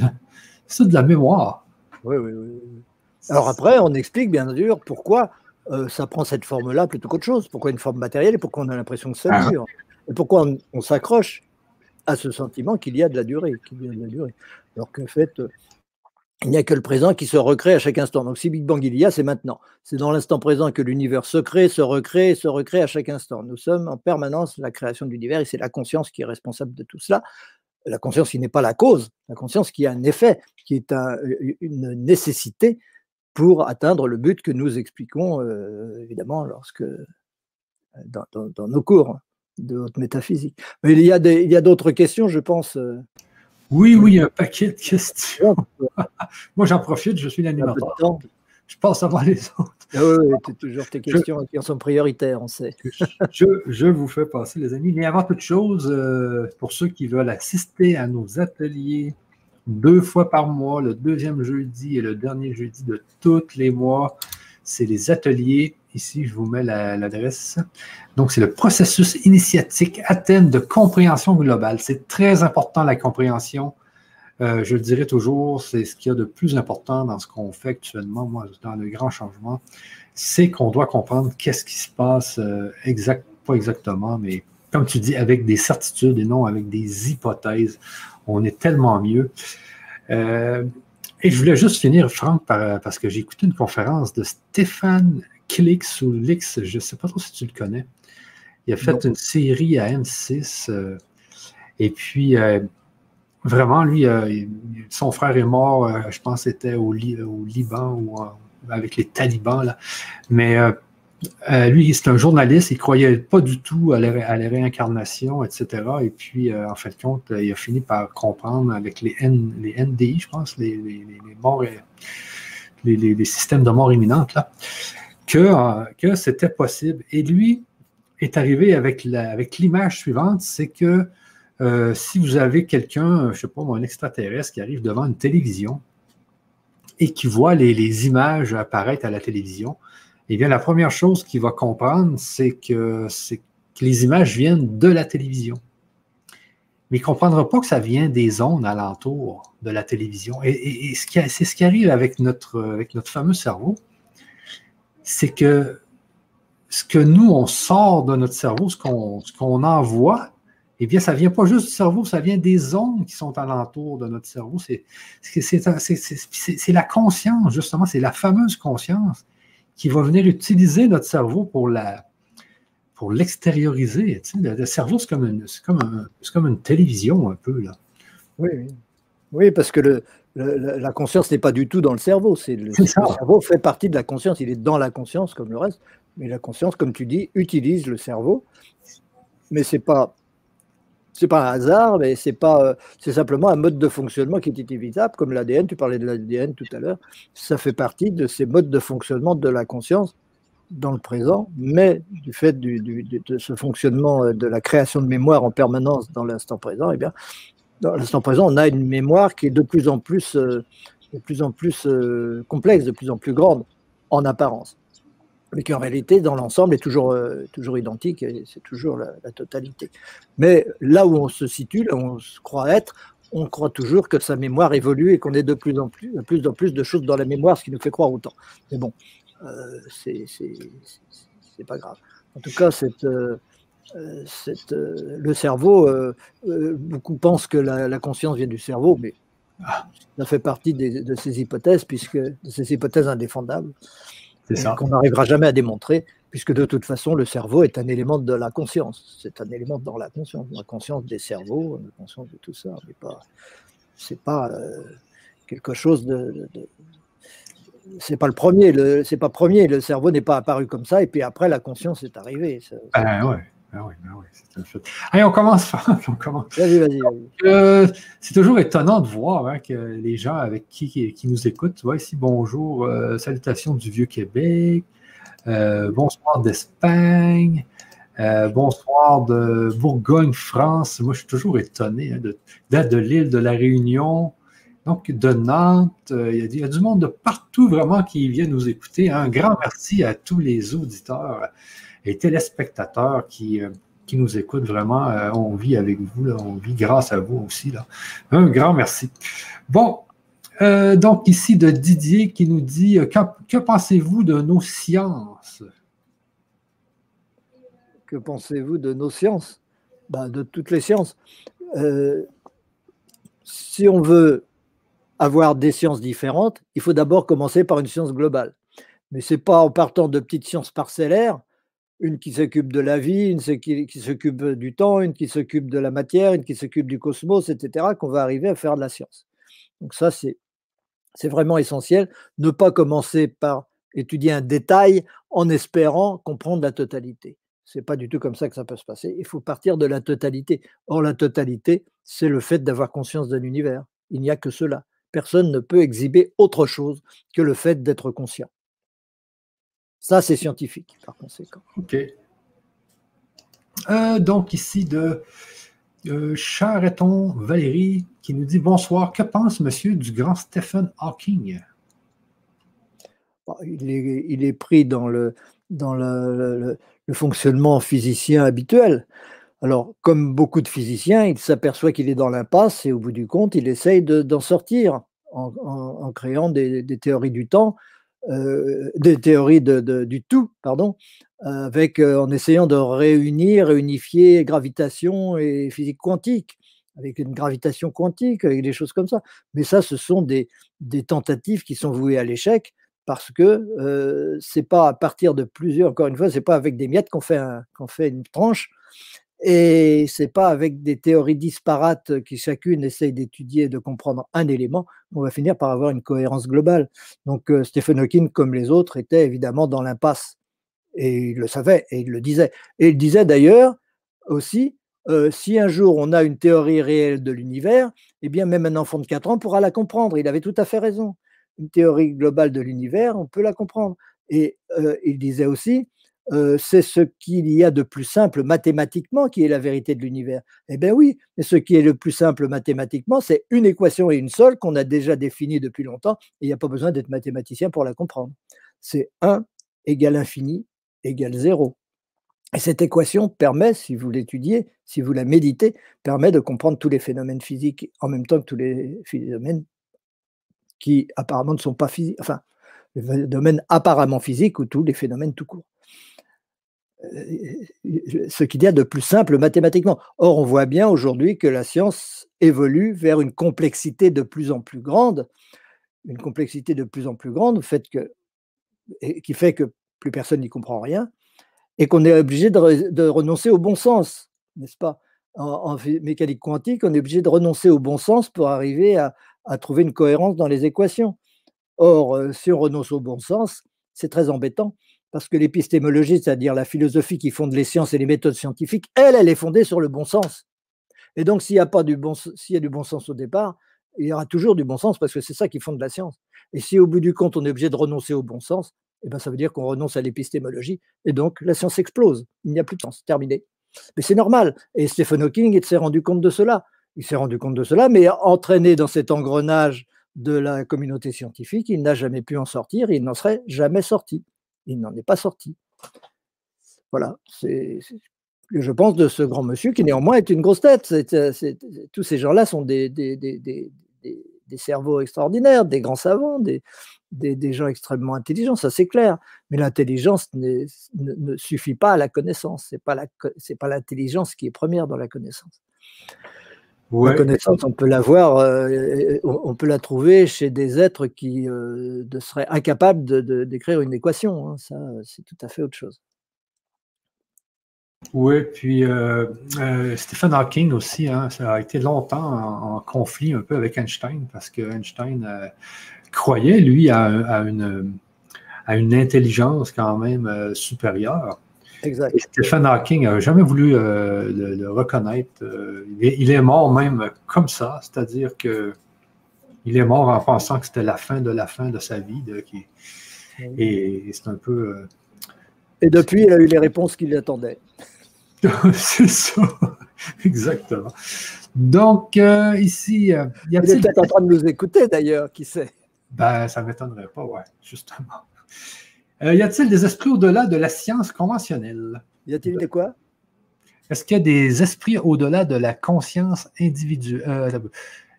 de, de la mémoire. Oui, oui, oui. Alors après, on explique bien sûr pourquoi euh, ça prend cette forme-là plutôt qu'autre chose. Pourquoi une forme matérielle et pourquoi on a l'impression que ça ah. dure. Et pourquoi on, s'accroche à ce sentiment qu'il y a de la durée, qu'il y a de la durée. Alors qu'en fait, euh, il n'y a que le présent qui se recrée à chaque instant. Donc si Big Bang il y a, c'est maintenant. C'est dans l'instant présent que l'univers se crée, se recrée, se recrée à chaque instant. Nous sommes en permanence la création de l'univers et c'est la conscience qui est responsable de tout cela. La conscience qui n'est pas la cause, la conscience qui a un effet, qui est une nécessité pour atteindre le but que nous expliquons euh, évidemment lorsque dans, nos cours de haute métaphysique. Mais il y a il y a d'autres questions, je pense. Euh. Oui, oui, un paquet de questions. Moi, j'en profite, je suis l'animateur. Je pense avoir les autres. Ah oui, oui toujours tes questions qui sont prioritaires, on sait. je, je, vous fais passer, les amis. Mais avant toute chose, euh, pour ceux qui veulent assister à nos ateliers deux fois par mois, le deuxième jeudi et le dernier jeudi de tous les mois, c'est les ateliers. Ici, je vous mets l'adresse. Donc, c'est le processus initiatique à thème de compréhension globale. C'est très important, la compréhension euh, je le dirais toujours, c'est ce qu'il y a de plus important dans ce qu'on fait actuellement, moi, dans le grand changement, c'est qu'on doit comprendre qu'est-ce qui se passe, euh, exact, pas exactement, mais comme tu dis, avec des certitudes et non avec des hypothèses. On est tellement mieux. Euh, et je voulais juste finir, Franck, parce que j'ai écouté une conférence de Stéphane Klix ou Lix, je ne sais pas trop si tu le connais. Il a fait une série à M6. et puis, Vraiment, lui, euh, son frère est mort, euh, je pense, c'était au, au, Liban ou avec les talibans. Mais euh, lui, c'est un journaliste, il croyait pas du tout à la, réincarnation, etc. Et puis, en fait, compte, il a fini par comprendre avec les, les NDI, je pense, les, morts, les, systèmes de mort imminente, là, que, que c'était possible. Et lui est arrivé avec l'image suivante, c'est que euh, si vous avez quelqu'un, je ne sais pas, un extraterrestre qui arrive devant une télévision et qui voit les, images apparaître à la télévision, eh bien, la première chose qu'il va comprendre, c'est que, les images viennent de la télévision. Mais il ne comprendra pas que ça vient des ondes alentour de la télévision. Et, c'est ce qui arrive avec notre fameux cerveau, c'est que ce que nous, on sort de notre cerveau, ce qu'on envoie, eh bien, ça ne vient pas juste du cerveau, ça vient des ondes qui sont alentour de notre cerveau. C'est la conscience, justement, c'est la fameuse conscience qui va venir utiliser notre cerveau pour la pour l'extérioriser. le, cerveau, c'est comme, une, comme, comme une télévision un peu. Là. Oui, oui. parce que le, la conscience n'est pas du tout dans le cerveau. C'est le, le, cerveau fait partie de la conscience, il est dans la conscience comme le reste. Mais la conscience, comme tu dis, utilise le cerveau. Mais ce n'est pas c'est pas un hasard, mais c'est pas, euh, c'est simplement un mode de fonctionnement qui est inévitable, comme l'ADN. Tu parlais de l'ADN tout à l'heure. Ça fait partie de ces modes de fonctionnement de la conscience dans le présent, mais du fait de ce fonctionnement euh, de la création de mémoire en permanence dans l'instant présent, eh bien, dans l'instant présent, on a une mémoire qui est de plus en plus, euh, de plus en plus complexe, de plus en plus grande en apparence mais qui en réalité, dans l'ensemble, est toujours, euh, toujours identique et c'est toujours la, totalité. Mais là où on se situe, là où on se croit être, on croit toujours que sa mémoire évolue et qu'on est de plus en plus, de plus en plus de choses dans la mémoire, ce qui nous fait croire autant. Mais bon, euh, c'est pas grave. En tout cas, cette, euh, cette, euh, le cerveau, beaucoup pensent que la, la, conscience vient du cerveau, mais ça fait partie de ces hypothèses, puisque de ces hypothèses indéfendables qu'on n'arrivera jamais à démontrer, puisque de toute façon, le cerveau est un élément de la conscience. C'est un élément dans la conscience, la conscience des cerveaux, la conscience de tout ça. Mais pas, c'est pas euh, quelque chose de, c'est pas le premier. Le, c'est pas premier. Le cerveau n'est pas apparu comme ça, et puis après, la conscience est arrivée. Ben ouais. Ah oui, ah oui, c'est un fait. Allez, on commence. on commence. Vas-y, vas-y. Euh, c'est toujours étonnant de voir hein, que les gens avec qui, qui, nous écoutent, tu vois ici, bonjour, euh, salutations du Vieux-Québec, euh, bonsoir d'Espagne, bonsoir de Bourgogne, France. Moi, je suis toujours étonné hein, d'être de, l'île de la Réunion, donc de Nantes. Il y, a, du monde de partout vraiment qui vient nous écouter. Un grand merci à tous les auditeurs les téléspectateurs qui, euh, qui nous écoutent vraiment. Euh, on vit avec vous, on vit grâce à vous aussi. Un grand merci. Bon, euh, donc ici de Didier qui nous dit que, pensez-vous de nos sciences? Que pensez-vous de nos sciences? Ben, De toutes les sciences. si on veut avoir des sciences différentes, il faut d'abord commencer par une science globale. Mais ce n'est pas en partant de petites sciences parcellaires une qui s'occupe de la vie, une qui, s'occupe du temps, une qui s'occupe de la matière, une qui s'occupe du cosmos, etc., qu'on va arriver à faire de la science. Donc ça, c'est, c'est vraiment essentiel. Ne pas commencer par étudier un détail en espérant comprendre la totalité. C'est pas du tout comme ça que ça peut se passer. Il faut partir de la totalité. Or, la totalité, c'est le fait d'avoir conscience de l'univers. Il n'y a que cela. Personne ne peut exhiber autre chose que le fait d'être conscient. Ça, c'est scientifique, par conséquent. OK. Euh, donc, ici, de euh, Chareton Valérie qui nous dit Bonsoir, que pense monsieur du grand Stephen Hawking? Il, est, il est, pris dans, le, dans le, le, fonctionnement physicien habituel. Alors, comme beaucoup de physiciens, il s'aperçoit qu'il est dans l'impasse et au bout du compte, il essaye d'en sortir en, en, créant des, des, théories du temps euh, des théories du tout, pardon, avec, euh, en essayant de réunir, réunifier gravitation et physique quantique, avec une gravitation quantique, avec des choses comme ça. Mais ça, ce sont des, des tentatives qui sont vouées à l'échec parce que euh, c'est pas à partir de plusieurs, encore une fois, c'est pas avec des miettes qu'on fait, qu'on fait une tranche, et c'est pas avec des théories disparates qui chacune essaye d'étudier et de comprendre un élément qu'on va finir par avoir une cohérence globale. Donc euh, Stephen Hawking, comme les autres, était évidemment dans l'impasse. Et il le savait et il le disait. Et il disait d'ailleurs aussi, euh, si un jour on a une théorie réelle de l'univers, eh bien même un enfant de 4 ans pourra la comprendre. Il avait tout à fait raison. Une théorie globale de l'univers, on peut la comprendre. Et euh, il disait aussi, euh, c'est ce qu'il y a de plus simple mathématiquement qui est la vérité de l'univers. Eh bien oui, mais ce qui est le plus simple mathématiquement, c'est une équation et une seule qu'on a déjà définie depuis longtemps, et il n'y a pas besoin d'être mathématicien pour la comprendre. C'est 1 égale infini égale 0. Et cette équation permet, si vous l'étudiez, si vous la méditez, permet de comprendre tous les phénomènes physiques en même temps que tous les phénomènes qui apparemment ne sont pas physiques, enfin, les domaines apparemment physiques ou tous les phénomènes tout court. Euh, ce qu'il y a de plus simple mathématiquement. Or, on voit bien aujourd'hui que la science évolue vers une complexité de plus en plus grande, une complexité de plus en plus grande, qui fait que plus personne n'y comprend rien, et qu'on est obligé de, renoncer au bon sens, n'est-ce pas? En, mécanique quantique, on est obligé de renoncer au bon sens pour arriver à, à trouver une cohérence dans les équations. Or, euh, si on renonce au bon sens, c'est très embêtant parce que l'épistémologie, c'est-à-dire la philosophie qui fonde les sciences et les méthodes scientifiques, elle, elle est fondée sur le bon sens. Et donc, s'il y a pas du bon, s'il y a du bon sens au départ, il y aura toujours du bon sens parce que c'est ça qui fonde la science. Et si au bout du compte, on est obligé de renoncer au bon sens, eh ben, ça veut dire qu'on renonce à l'épistémologie et donc la science explose. Il n'y a plus de sens, terminé. Mais c'est normal. Et Stephen Hawking s'est rendu compte de cela. Il s'est rendu compte de cela, mais entraîné dans cet engrenage de la communauté scientifique, il n'a jamais pu en sortir, il n'en serait jamais sorti il n'en est pas sorti. Voilà, c'est je pense de ce grand monsieur qui néanmoins est une grosse tête. tous ces gens-là sont des, des, cerveaux extraordinaires, des grands savants, des, gens extrêmement intelligents, ça c'est clair. Mais l'intelligence ne, suffit pas à la connaissance. Ce n'est pas l'intelligence qui est première dans la connaissance. La connaissance, on peut l'avoir, euh, on peut la trouver chez des êtres qui euh, seraient incapables de, d'écrire une équation. Hein. Ça, c'est tout à fait autre chose. Oui, puis euh, Stephen Hawking aussi, hein, ça a été longtemps en, conflit un peu avec Einstein parce que Einstein croyait, lui, à, une, à une intelligence quand même supérieure. Exact. Stephen Hawking n'a jamais voulu euh, le, reconnaître. Euh, il, est, mort même comme ça, c'est-à-dire que il est mort en pensant que c'était la fin de la fin de sa vie. et, c'est un peu. Euh, et depuis, il a eu les réponses qu'il attendait. c'est ça, exactement. Donc, ici, il est peut-être en train de nous écouter d'ailleurs, qui sait? Ben, ça ne m'étonnerait pas, ouais, justement. Euh, y a-t-il des esprits au-delà de la science conventionnelle? Y a-t-il des quoi? Est-ce qu'il y a des esprits au-delà de la conscience individuelle? Euh,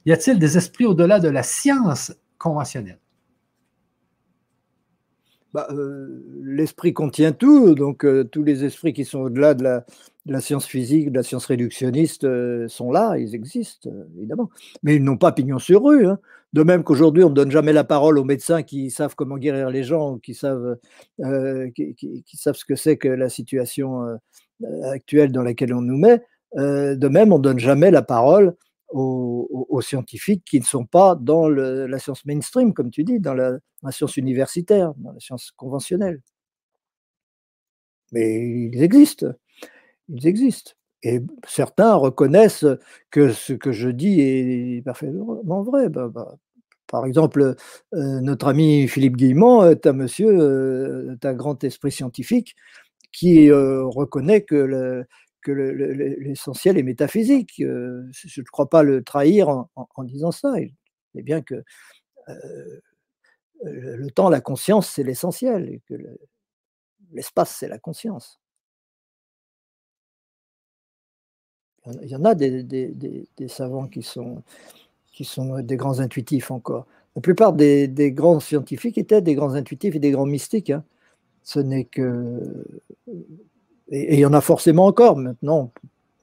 y a-t-il des esprits au-delà de la science conventionnelle? Bah, euh, l'esprit contient tout, donc tous les esprits qui sont au-delà de de la science physique, de la science réductionniste euh, sont là, ils existent, euh, évidemment. Mais ils n'ont pas pignon sur rue. Hein. De même qu'aujourd'hui, on ne donne jamais la parole aux médecins qui savent comment guérir les gens, qui savent, euh, qui, savent ce que c'est que la situation actuelle dans laquelle on nous met. de même, on ne donne jamais la parole aux, scientifiques qui ne sont pas dans la science mainstream, comme tu dis, dans la science universitaire, dans la science conventionnelle. Mais ils existent ils existent. Et certains reconnaissent que ce que je dis est parfaitement vrai. Bah, bah, par exemple, euh, notre ami Philippe Guillemont est un monsieur, euh, un grand esprit scientifique qui euh, reconnaît que l'essentiel est métaphysique. je ne crois pas le trahir en, disant ça. Il est bien que le temps, la conscience, c'est l'essentiel et que l'espace, c'est la conscience. Il y en a des, savants qui sont, des grands intuitifs encore. La plupart des, grands scientifiques étaient des grands intuitifs et des grands mystiques. Hein. Ce n'est que. Et, il y en a forcément encore. Maintenant, on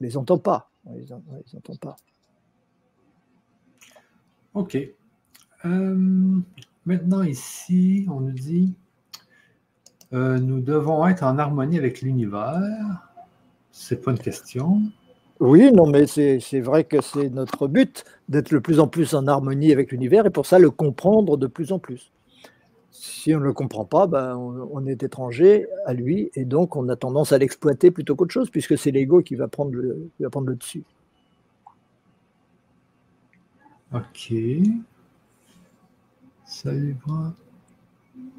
ne les entend pas. On les, les entend pas. OK. Euh, maintenant, ici, on nous dit euh, nous devons être en harmonie avec l'univers. C'est pas une question. Oui, non, mais c'est vrai que c'est notre but d'être le plus en plus en harmonie avec l'univers et pour ça le comprendre de plus en plus. Si on ne le comprend pas, ben, on, est étranger à lui et donc on a tendance à l'exploiter plutôt qu'autre chose puisque c'est l'ego qui, va prendre le, dessus. Ok. Salut,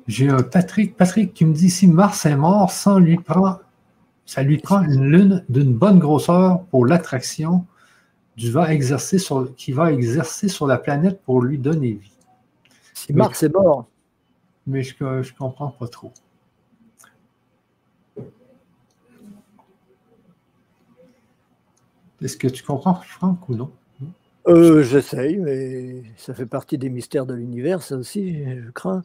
J'ai un Patrick, Patrick qui me dit si Mars est mort sans lui prendre ça lui prend une lune d'une bonne grosseur pour l'attraction qui va exercer sur la planète pour lui donner vie. Si Mars est mort. Mais je ne comprends pas trop. Est-ce que tu comprends, Franck, ou non? Euh, J'essaye, mais ça fait partie des mystères de l'univers, ça aussi, je crains.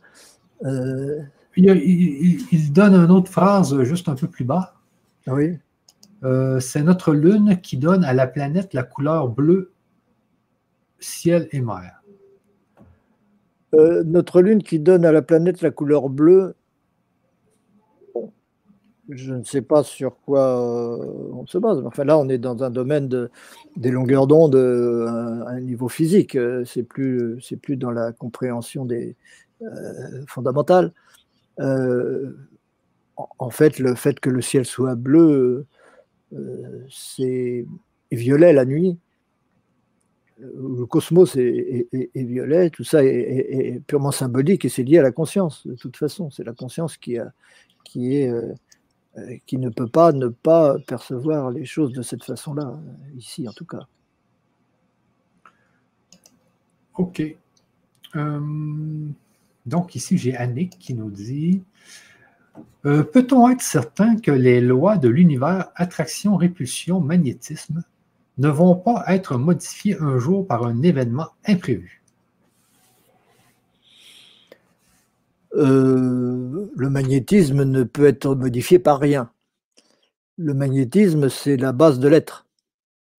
Euh, il, donne une autre phrase juste un peu plus bas. Oui. Euh, c'est notre lune qui donne à la planète la couleur bleue, ciel et mer. Euh, notre lune qui donne à la planète la couleur bleue, je ne sais pas sur quoi euh, on se base. Là, on est dans un domaine de, des longueurs d'onde à un niveau physique. C'est plus, c'est plus dans la compréhension des fondamentales en fait, le fait que le ciel soit bleu, euh, c'est violet la nuit. Le cosmos est, violet, tout ça est, purement symbolique et c'est lié à la conscience, de toute façon. C'est la conscience qui, qui, est, euh, qui ne peut pas ne pas percevoir les choses de cette façon-là, ici en tout cas. Ok. Euh, donc ici, j'ai Annick qui nous dit euh, peut-on être certain que les lois de l'univers, attraction, répulsion, magnétisme, ne vont pas être modifiées un jour par un événement imprévu? Euh, le magnétisme ne peut être modifié par rien. Le magnétisme, c'est la base de l'être.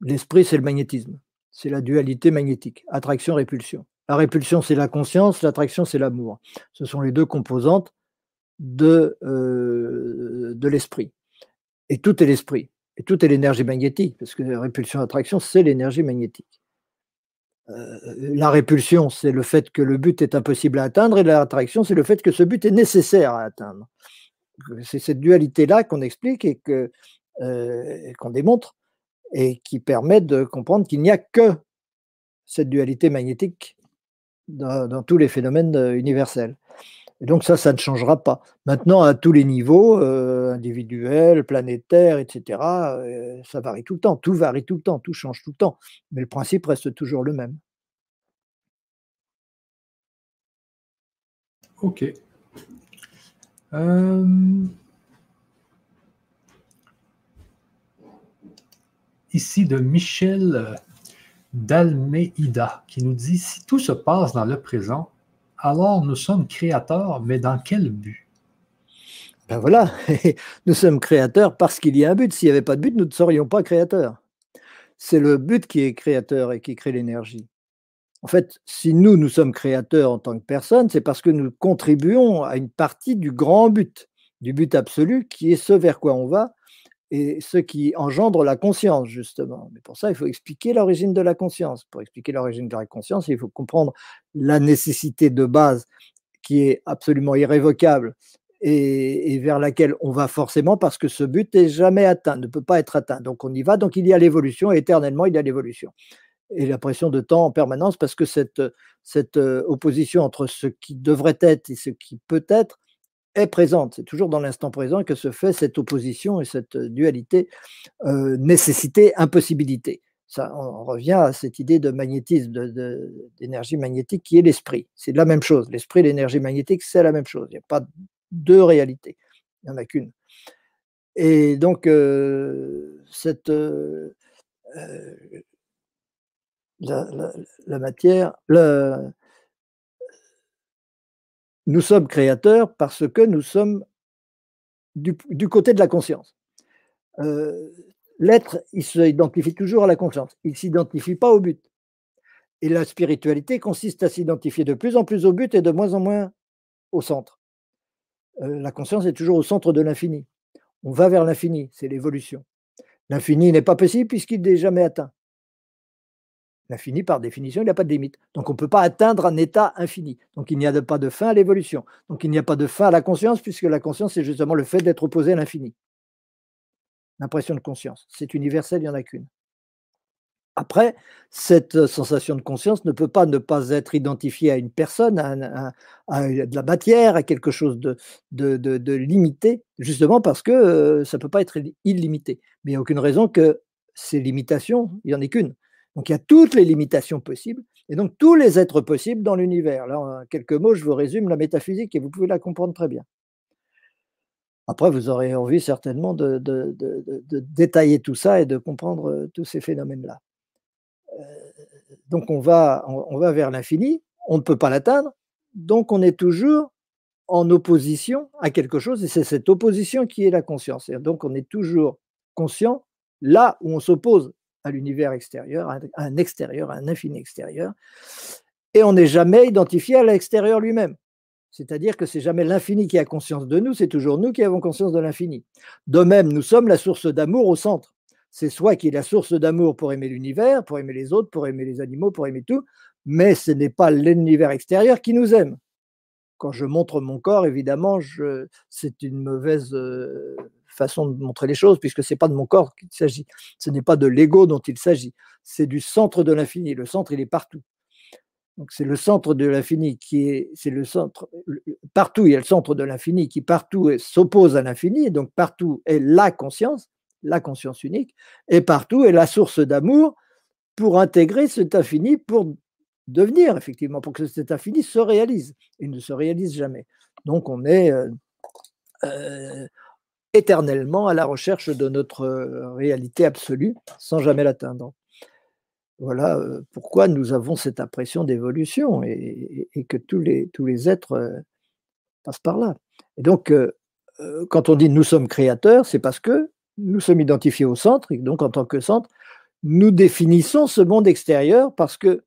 L'esprit, c'est le magnétisme. C'est la dualité magnétique, attraction-répulsion. La répulsion, c'est la conscience, l'attraction, c'est l'amour. Ce sont les deux composantes de, euh, de l'esprit. Et tout est l'esprit. Et tout est l'énergie magnétique, parce que la répulsion-attraction, c'est l'énergie magnétique. Euh, la répulsion, c'est le fait que le but est impossible à atteindre, et l'attraction, c'est le fait que ce but est nécessaire à atteindre. C'est cette dualité-là qu'on explique et euh, qu'on démontre, et qui permet de comprendre qu'il n'y a que cette dualité magnétique dans tous les phénomènes universels. Donc ça, ça ne changera pas. Maintenant, à tous les niveaux, euh, individuels, planétaires, etc., euh, ça varie tout le temps. Tout varie tout le temps, tout change tout le temps. Mais le principe reste toujours le même. OK. Euh, ici de Michel Dalmeida qui nous dit si tout se passe dans le présent, alors nous sommes créateurs, mais dans quel but? Ben voilà, nous sommes créateurs parce qu'il y a un but. S'il n'y avait pas de but, nous ne serions pas créateurs. C'est le but qui est créateur et qui crée l'énergie. En fait, si nous, nous sommes créateurs en tant que personne, c'est parce que nous contribuons à une partie du grand but, du but absolu, qui est ce vers quoi on va et ce qui engendre la conscience, justement. Mais pour ça, il faut expliquer l'origine de la conscience. Pour expliquer l'origine de la conscience, il faut comprendre la nécessité de base qui est absolument irrévocable et, vers laquelle on va forcément parce que ce but n'est jamais atteint, ne peut pas être atteint. Donc on y va, donc il y a l'évolution, éternellement il y a l'évolution. Et la pression de temps en permanence parce que cette, cette euh, opposition entre ce qui devrait être et ce qui peut être est présente. C'est toujours dans l'instant présent que se fait cette opposition et cette dualité euh, nécessité-impossibilité. On revient à cette idée de magnétisme, d'énergie magnétique qui est l'esprit. C'est la même chose. L'esprit et l'énergie magnétique, c'est la même chose. Il n'y a pas deux réalités. Il n'y en a qu'une. Et donc, euh, cette, euh, euh, la, matière, nous sommes créateurs parce que nous sommes du, côté de la conscience. L'être, il s'identifie toujours à la conscience, il ne s'identifie pas au but. Et la spiritualité consiste à s'identifier de plus en plus au but et de moins en moins au centre. Euh, la conscience est toujours au centre de l'infini. On va vers l'infini, c'est l'évolution. L'infini n'est pas possible puisqu'il n'est jamais atteint. L'infini, par définition, il n'y a pas de limite. Donc on ne peut pas atteindre un état infini. Donc il n'y a pas de fin à l'évolution. Donc il n'y a pas de fin à la conscience puisque la conscience, c'est justement le fait d'être opposé à l'infini. L'impression de conscience, c'est universel, il n'y en a qu'une. Après, cette sensation de conscience ne peut pas ne pas être identifiée à une personne, à, de la matière, à quelque chose de, limité, justement parce que ça ne peut pas être illimité. Mais il n'y a aucune raison que ces limitations, il n'y en ait qu'une. Donc il y a toutes les limitations possibles, et donc tous les êtres possibles dans l'univers. Là, en quelques mots, je vous résume la métaphysique et vous pouvez la comprendre très bien. Après, vous aurez envie certainement de détailler tout ça et de comprendre tous ces phénomènes-là donc on va, on, va vers l'infini, on ne peut pas l'atteindre, donc on est toujours en opposition à quelque chose, et c'est cette opposition qui est la conscience. Donc on est toujours conscient là où on s'oppose à l'univers extérieur, à un extérieur, à un infini extérieur, et on n'est jamais identifié à l'extérieur lui-même. C'est-à-dire que c'est jamais l'infini qui a conscience de nous, c'est toujours nous qui avons conscience de l'infini. De même, nous sommes la source d'amour au centre c'est soit qui est la source d'amour pour aimer l'univers, pour aimer les autres, pour aimer les animaux, pour aimer tout, mais ce n'est pas l'univers extérieur qui nous aime. Quand je montre mon corps, évidemment, c'est une mauvaise euh, façon de montrer les choses, puisque ce n'est pas de mon corps qu'il s'agit. Ce n'est pas de l'ego dont il s'agit. C'est du centre de l'infini. Le centre, il est partout. Donc c'est le centre de l'infini qui est, c'est le centre, partout il y a le centre de l'infini qui partout s'oppose à l'infini, donc partout est la conscience, la conscience unique, et partout est la source d'amour pour intégrer cet infini, pour devenir effectivement, pour que cet infini se réalise. Il ne se réalise jamais. Donc on est euh, euh, éternellement à la recherche de notre réalité absolue sans jamais l'atteindre. Voilà euh, pourquoi nous avons cette impression d'évolution et, que tous les, tous les êtres passent par là. Et donc, quand on dit nous sommes créateurs, c'est parce que nous sommes identifiés au centre, et donc en tant que centre, nous définissons ce monde extérieur parce que,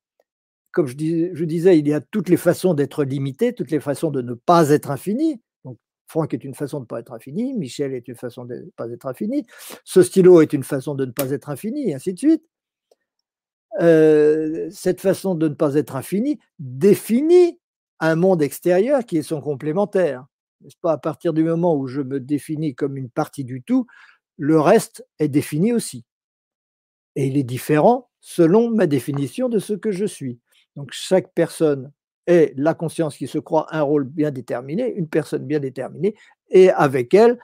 comme je, disais, il y a toutes les façons d'être limité, toutes les façons de ne pas être infini. Donc, Franck est une façon de ne pas être infini, Michel est une façon de ne pas être infini, ce stylo est une façon de ne pas être infini, et ainsi de suite. Euh, cette façon de ne pas être infini définit un monde extérieur qui est son complémentaire. N'est-ce pas? À partir du moment où je me définis comme une partie du tout, le reste est défini aussi. Et il est différent selon ma définition de ce que je suis. Donc chaque personne est la conscience qui se croit un rôle bien déterminé, une personne bien déterminée, et avec elle,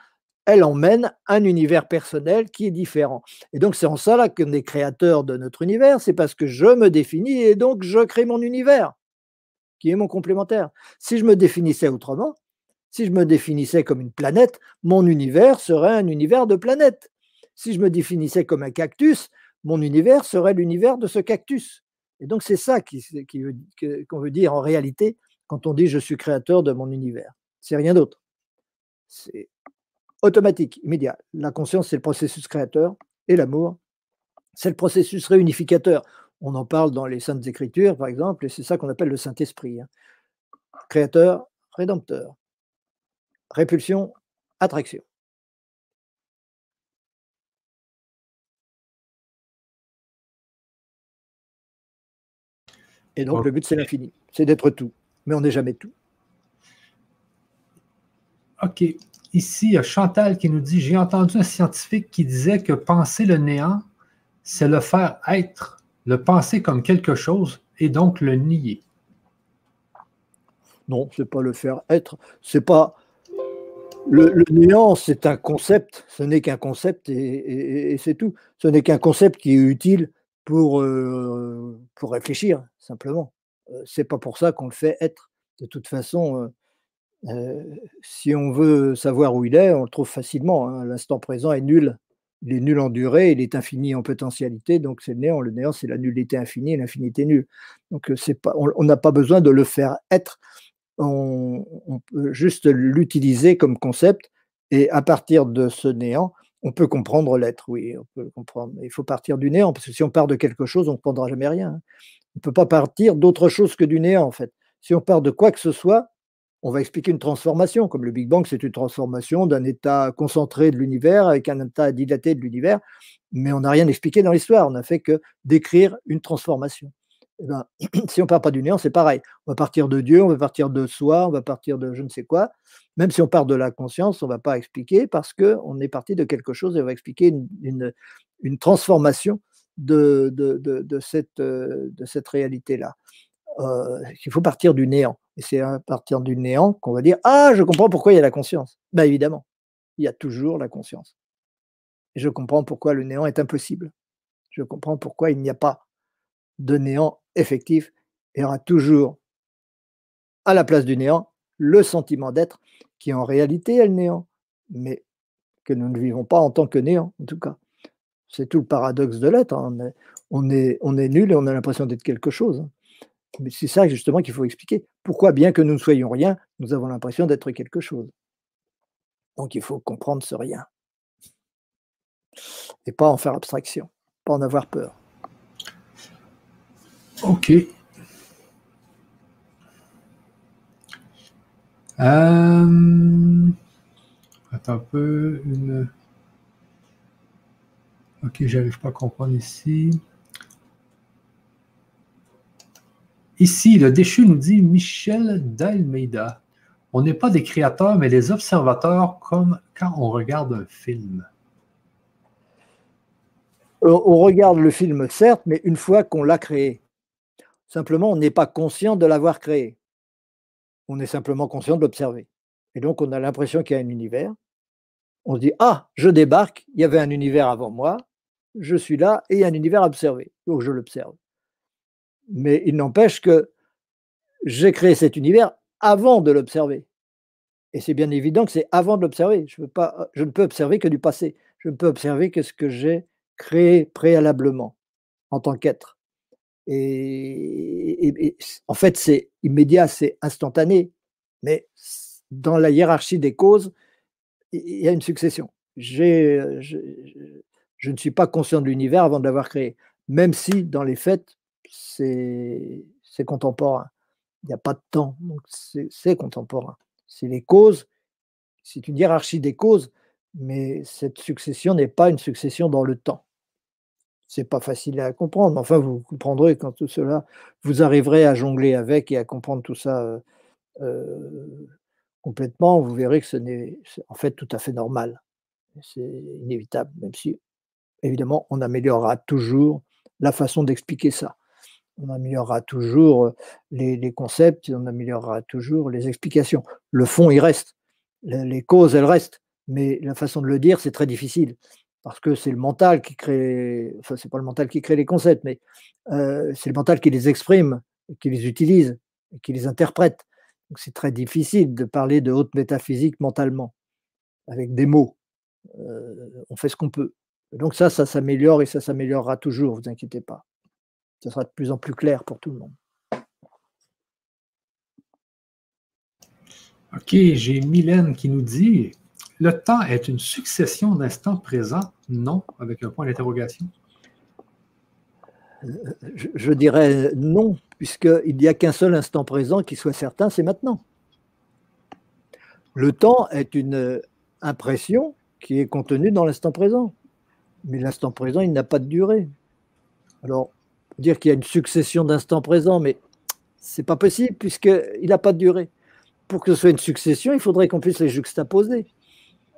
elle emmène un univers personnel qui est différent. Et donc c'est en ça là qu'on est créateur de notre univers, c'est parce que je me définis et donc je crée mon univers, qui est mon complémentaire. Si je me définissais autrement, si je me définissais comme une planète, mon univers serait un univers de planètes. Si je me définissais comme un cactus, mon univers serait l'univers de ce cactus. Et donc c'est ça qu'on veut dire en réalité quand on dit je suis créateur de mon univers. C'est rien d'autre. Automatique, immédiat. La conscience, c'est le processus créateur et l'amour, c'est le processus réunificateur. On en parle dans les Saintes Écritures, par exemple, et c'est ça qu'on appelle le Saint-Esprit. Hein. Créateur, rédempteur. Répulsion, attraction. Et donc, le but, c'est l'infini. C'est d'être tout. Mais on n'est jamais tout. OK. Ici, Chantal qui nous dit J'ai entendu un scientifique qui disait que penser le néant, c'est le faire être, le penser comme quelque chose et donc le nier. Non, c'est pas le faire être. C'est pas. Le, néant, c'est un concept. Ce n'est qu'un concept et, c'est tout. Ce n'est qu'un concept qui est utile pour, euh, pour réfléchir, simplement. Euh, c'est pas pour ça qu'on le fait être. De toute façon, si on veut savoir où il est, on le trouve facilement. Hein. L'instant présent est nul. Il est nul en durée, il est infini en potentialité, donc c'est le néant. Le néant, c'est la nullité infinie et l'infinité nulle. Donc on n'a pas besoin de le faire être. On, peut juste l'utiliser comme concept et à partir de ce néant, on peut comprendre l'être, oui, on peut comprendre. Il faut partir du néant, parce que si on part de quelque chose, on ne comprendra jamais rien. Hein. On ne peut pas partir d'autre chose que du néant, en fait. Si on part de quoi que ce soit, on va expliquer une transformation, comme le Big Bang, c'est une transformation d'un état concentré de l'univers avec un état dilaté de l'univers, mais on n'a rien expliqué dans l'histoire, on n'a fait que décrire une transformation. Eh ben, si on ne part pas du néant, c'est pareil. On va partir de Dieu, on va partir de soi, on va partir de je ne sais quoi. Même si on part de la conscience, on ne va pas expliquer parce qu'on est parti de quelque chose et on va expliquer une, transformation cette, de cette réalité-là. Euh, il faut partir du néant. Et c'est à partir du néant qu'on va dire Ah, je comprends pourquoi il y a la conscience. Ben évidemment, il y a toujours la conscience. Je comprends pourquoi le néant est impossible. Je comprends pourquoi il n'y a pas de néant effectif. Il y aura toujours à la place du néant le sentiment d'être qui en réalité est le néant, mais que nous ne vivons pas en tant que néant, en tout cas. C'est tout le paradoxe de l'être. Hein. On est nul et on a l'impression d'être quelque chose. C'est ça justement qu'il faut expliquer. Pourquoi, bien que nous ne soyons rien, nous avons l'impression d'être quelque chose? Donc il faut comprendre ce rien. Et pas en faire abstraction, pas en avoir peur. Ok. Euh... Attends un peu. Une... Ok, j'arrive pas à comprendre ici. Ici, le déchu nous dit Michel d'Almeida. On n'est pas des créateurs, mais des observateurs comme quand on regarde un film. Euh, on regarde le film, certes, mais une fois qu'on l'a créé. Simplement, on n'est pas conscient de l'avoir créé. On est simplement conscient de l'observer. Et donc, on a l'impression qu'il y a un univers. On se dit Ah, je débarque, il y avait un univers avant moi, je suis là et il y a un univers à observer. Donc, je l'observe. Mais il n'empêche que j'ai créé cet univers avant de l'observer. Et c'est bien évident que c'est avant de l'observer. Je, je ne peux observer que du passé. Je ne peux observer que ce que j'ai créé préalablement en tant qu'être. Et, en fait, c'est immédiat, c'est instantané. Mais dans la hiérarchie des causes, il y a une succession. Je, je ne suis pas conscient de l'univers avant de l'avoir créé. Même si, dans les faits, c'est contemporain. Il n'y a pas de temps, donc c'est contemporain. C'est les causes, c'est une hiérarchie des causes, mais cette succession n'est pas une succession dans le temps. C'est pas facile à comprendre, mais enfin vous comprendrez quand tout cela, vous arriverez à jongler avec et à comprendre tout ça euh, euh, complètement, vous verrez que ce n'est en fait tout à fait normal. C'est inévitable, même si évidemment on améliorera toujours la façon d'expliquer ça on améliorera toujours les, concepts, on améliorera toujours les explications. Le fond, il reste. Les, causes, elles restent. Mais la façon de le dire, c'est très difficile. Parce que c'est le mental qui crée, enfin, c'est pas le mental qui crée les concepts, mais c'est le mental qui les exprime, qui les utilise, qui les interprète. Donc c'est très difficile de parler de haute métaphysique mentalement, avec des mots. on fait ce qu'on peut. Donc ça, ça s'améliore et ça s'améliorera toujours, vous inquiétez pas ce sera de plus en plus clair pour tout le monde. OK, j'ai Mylène qui nous dit le temps est une succession d'instants présents? Non, avec un point d'interrogation. Je, dirais non, puisqu'il n'y a qu'un seul instant présent qui soit certain, c'est maintenant. Le temps est une impression qui est contenue dans l'instant présent. Mais l'instant présent, il n'a pas de durée. Alors, dire qu'il y a une succession d'instants présents, mais c'est pas possible puisqu'il n'a pas de durée. Pour que ce soit une succession, il faudrait qu'on puisse les juxtaposer.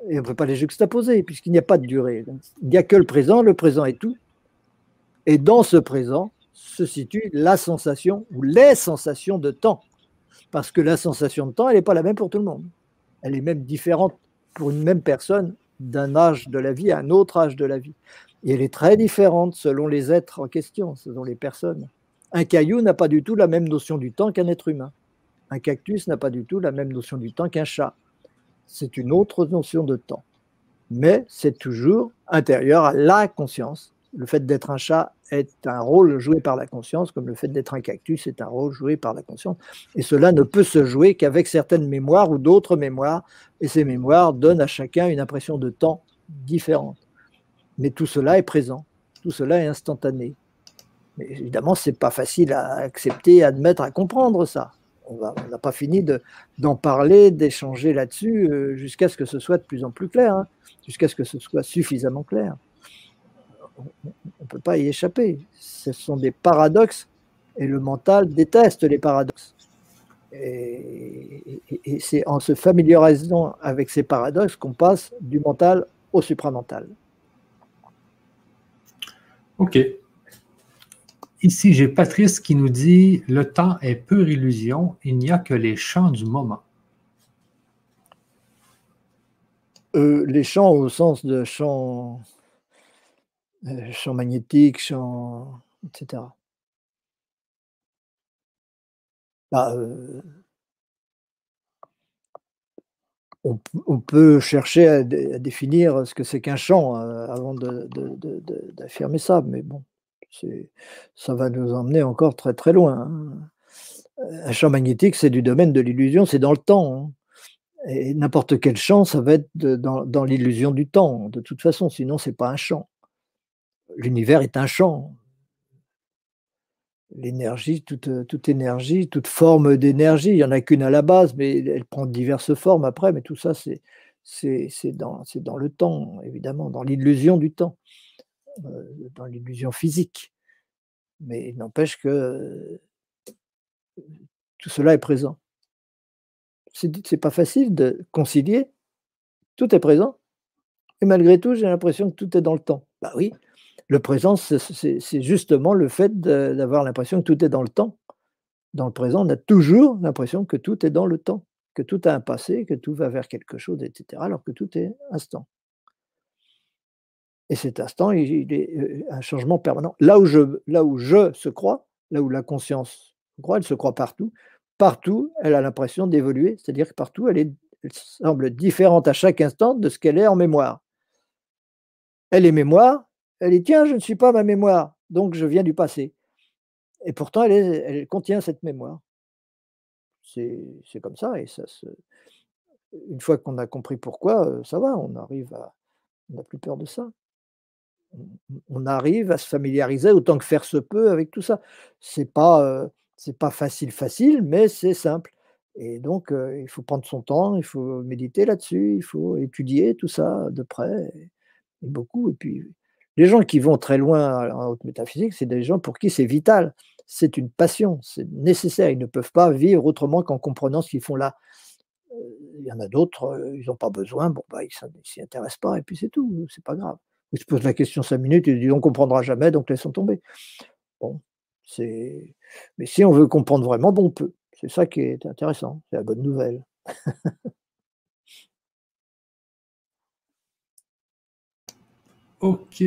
Et on ne peut pas les juxtaposer puisqu'il n'y a pas de durée. Il n'y a que le présent, le présent est tout. Et dans ce présent se situe la sensation ou les sensations de temps. Parce que la sensation de temps, elle n'est pas la même pour tout le monde. Elle est même différente pour une même personne d'un âge de la vie à un autre âge de la vie. Et elle est très différente selon les êtres en question, selon les personnes. Un caillou n'a pas du tout la même notion du temps qu'un être humain. Un cactus n'a pas du tout la même notion du temps qu'un chat. C'est une autre notion de temps. Mais c'est toujours intérieur à la conscience le fait d'être un chat est un rôle joué par la conscience, comme le fait d'être un cactus est un rôle joué par la conscience. Et cela ne peut se jouer qu'avec certaines mémoires ou d'autres mémoires. Et ces mémoires donnent à chacun une impression de temps différente. Mais tout cela est présent, tout cela est instantané. Mais évidemment, ce n'est pas facile à accepter, à admettre, à comprendre ça. On n'a pas fini d'en parler, d'échanger là-dessus, euh, jusqu'à ce que ce soit de plus en plus clair, hein, jusqu'à ce que ce soit suffisamment clair on ne peut pas y échapper. Ce sont des paradoxes et le mental déteste les paradoxes. Et, c'est en se familiarisant avec ces paradoxes qu'on passe du mental au supramental. Ok. Ici, j'ai Patrice qui nous dit Le temps est pure illusion, il n'y a que les champs du moment. Euh, les champs au sens de champs euh, champ magnétique, champ, etc. Bah, euh, on, peut chercher à, définir ce que c'est qu'un champ euh, avant d'affirmer ça, mais bon, ça va nous emmener encore très très loin. Hein. Un champ magnétique, c'est du domaine de l'illusion, c'est dans le temps. Hein. Et n'importe quel champ, ça va être dans, dans l'illusion du temps, de toute façon, sinon c'est pas un champ l'univers est un champ. L'énergie, toute, toute, énergie, toute forme d'énergie, il n'y en a qu'une à la base, mais elle prend diverses formes après, mais tout ça, c'est, dans, dans, le temps, évidemment, dans l'illusion du temps, euh, dans l'illusion physique. Mais il n'empêche que tout cela est présent. C'est, c'est pas facile de concilier. Tout est présent. Et malgré tout, j'ai l'impression que tout est dans le temps. Bah oui, le présent, c'est justement le fait d'avoir l'impression que tout est dans le temps. Dans le présent, on a toujours l'impression que tout est dans le temps, que tout a un passé, que tout va vers quelque chose, etc., alors que tout est instant. Et cet instant, il, est euh, un changement permanent. Là où je, là où je se crois, là où la conscience se croit, elle se croit partout. Partout, elle a l'impression d'évoluer, c'est-à-dire que partout, elle semble différente à chaque instant de ce qu'elle est en mémoire. Elle est mémoire, elle dit Tiens, je ne suis pas ma mémoire, donc je viens du passé. Et pourtant, elle, contient cette mémoire. C'est comme ça. Et ça une fois qu'on a compris pourquoi, euh, ça va, on arrive à. On n'a plus peur de ça. On arrive à se familiariser autant que faire se peut avec tout ça. C'est pas, euh, pas facile, facile, mais c'est simple. Et donc, euh, il faut prendre son temps, il faut méditer là-dessus, il faut étudier tout ça de près, et beaucoup. Et puis, les gens qui vont très loin en haute métaphysique, c'est des gens pour qui c'est vital, c'est une passion, c'est nécessaire. Ils ne peuvent pas vivre autrement qu'en comprenant ce qu'ils font là. Euh, il y en a d'autres, euh, ils n'ont pas besoin, bon, bah, ils ne s'y intéressent pas, et puis c'est tout, c'est pas grave. Ils se posent la question cinq minutes, ils disent on ne comprendra jamais, donc laissons tomber. Bon, c'est. Mais si on veut comprendre vraiment, bon, on peut. C'est ça qui est intéressant, c'est la bonne nouvelle. OK.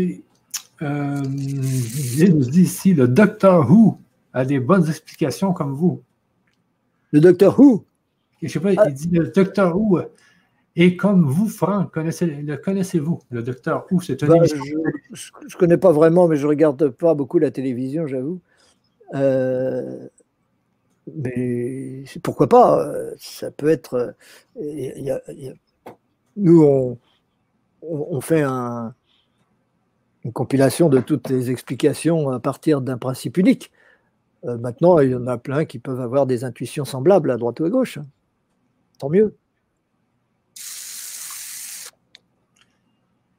Euh, il nous dit ici, le Docteur Who a des bonnes explications comme vous. Le Docteur Who? Je ne sais pas, il dit le Docteur Who et comme vous, Franck, connaissez, le connaissez-vous, le Docteur Who? C'est un bah, Je ne connais pas vraiment, mais je ne regarde pas beaucoup la télévision, j'avoue. Euh, mais pourquoi pas Ça peut être. Il y, a, nous, on, on, fait une compilation de toutes les explications à partir d'un principe unique. Euh, maintenant, il y en a plein qui peuvent avoir des intuitions semblables à droite ou à gauche. Tant mieux.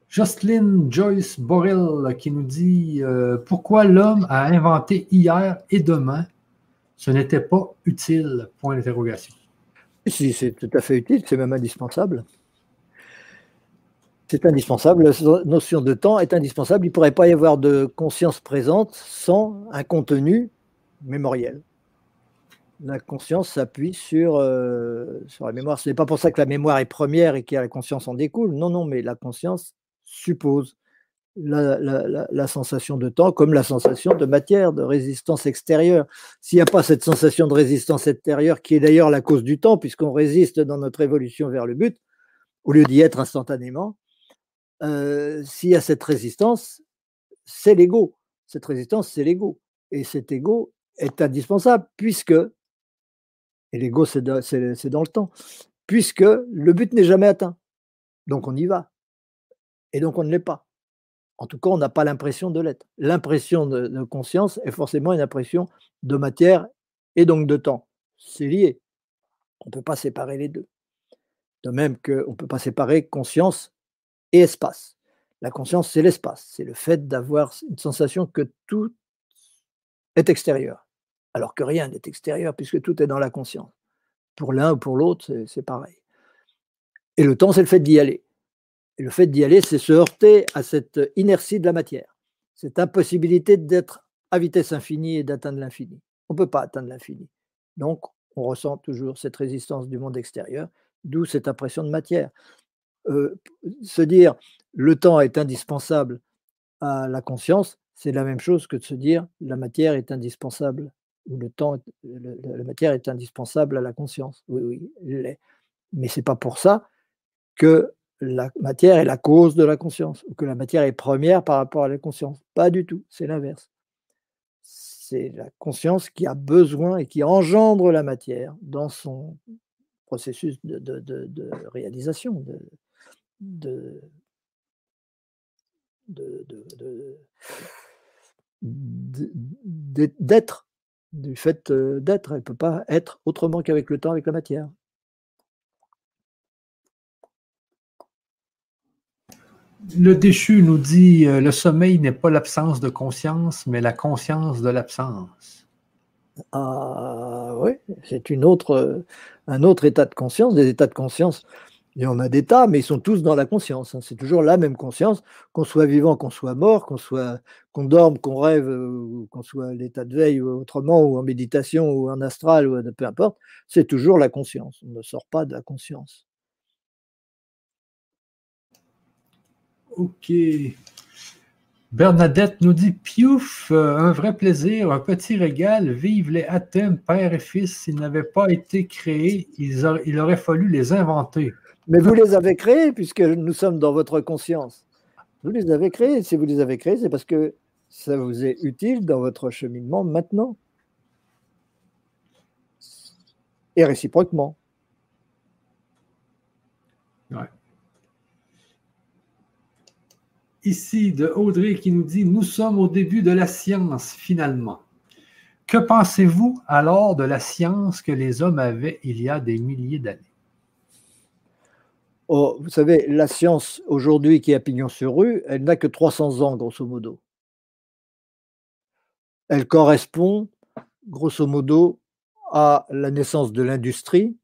Jocelyn Joyce Borrell qui nous dit euh, Pourquoi l'homme a inventé hier et demain? Ce n'était pas utile Point d'interrogation. Si, c'est tout à fait utile, c'est même indispensable. C'est indispensable. La notion de temps est indispensable. Il ne pourrait pas y avoir de conscience présente sans un contenu mémoriel. La conscience s'appuie sur, euh, sur la mémoire. Ce n'est pas pour ça que la mémoire est première et que la conscience en découle. Non, non, mais la conscience suppose la, sensation de temps comme la sensation de matière, de résistance extérieure. S'il n'y a pas cette sensation de résistance extérieure, qui est d'ailleurs la cause du temps, puisqu'on résiste dans notre évolution vers le but, au lieu d'y être instantanément, s'il y a cette résistance, c'est l'ego. Cette résistance, c'est l'ego. Et cet ego est indispensable, puisque, et l'ego, c'est dans le temps, puisque le but n'est jamais atteint. Donc on y va. Et donc on ne l'est pas. En tout cas, on n'a pas l'impression de l'être. L'impression de, conscience est forcément une impression de matière et donc de temps. C'est lié. On ne peut pas séparer les deux. De même qu'on ne peut pas séparer conscience et espace. La conscience, c'est l'espace. C'est le fait d'avoir une sensation que tout est extérieur, alors que rien n'est extérieur puisque tout est dans la conscience. Pour l'un ou pour l'autre, c'est pareil. Et le temps, c'est le fait d'y aller. Et le fait d'y aller, c'est se heurter à cette inertie de la matière, cette impossibilité d'être à vitesse infinie et d'atteindre l'infini. On ne peut pas atteindre l'infini. Donc, on ressent toujours cette résistance du monde extérieur, d'où cette impression de matière. Euh, se dire le temps est indispensable à la conscience, c'est la même chose que de se dire la matière est indispensable ou le temps, la matière est indispensable à la conscience. Oui, oui, l'est. Mais c'est pas pour ça que la matière est la cause de la conscience, ou que la matière est première par rapport à la conscience. Pas du tout, c'est l'inverse. C'est la conscience qui a besoin et qui engendre la matière dans son processus de, réalisation, de, d'être, du fait euh, d'être. Elle ne peut pas être autrement qu'avec le temps, avec la matière. Le déchu nous dit euh, le sommeil n'est pas l'absence de conscience, mais la conscience de l'absence. Ah oui, c'est une autre, un autre état de conscience. Des états de conscience, il y en a d'états, mais ils sont tous dans la conscience. Hein. C'est toujours la même conscience, qu'on soit vivant, qu'on soit mort, qu'on soit, qu'on dorme, qu'on rêve, euh, qu'on soit à l'état de veille ou autrement, ou en méditation, ou en astral, ou peu importe. C'est toujours la conscience. On ne sort pas de la conscience. OK. Bernadette nous dit Piouf, euh, un vrai plaisir, un petit régal. Vive les Athènes, père et fils. S'ils n'avaient pas été créés, il aurait fallu les inventer. Mais vous les avez créés puisque nous sommes dans votre conscience. Vous les avez créés. Si vous les avez créés, c'est parce que ça vous est utile dans votre cheminement maintenant. Et réciproquement. Ici de Audrey qui nous dit Nous sommes au début de la science, finalement. Que pensez-vous alors de la science que les hommes avaient il y a des milliers d'années? Oh, Vous savez, la science aujourd'hui qui est à pignon sur rue, elle n'a que 300 ans, grosso modo. Elle correspond, grosso modo, à la naissance de l'industrie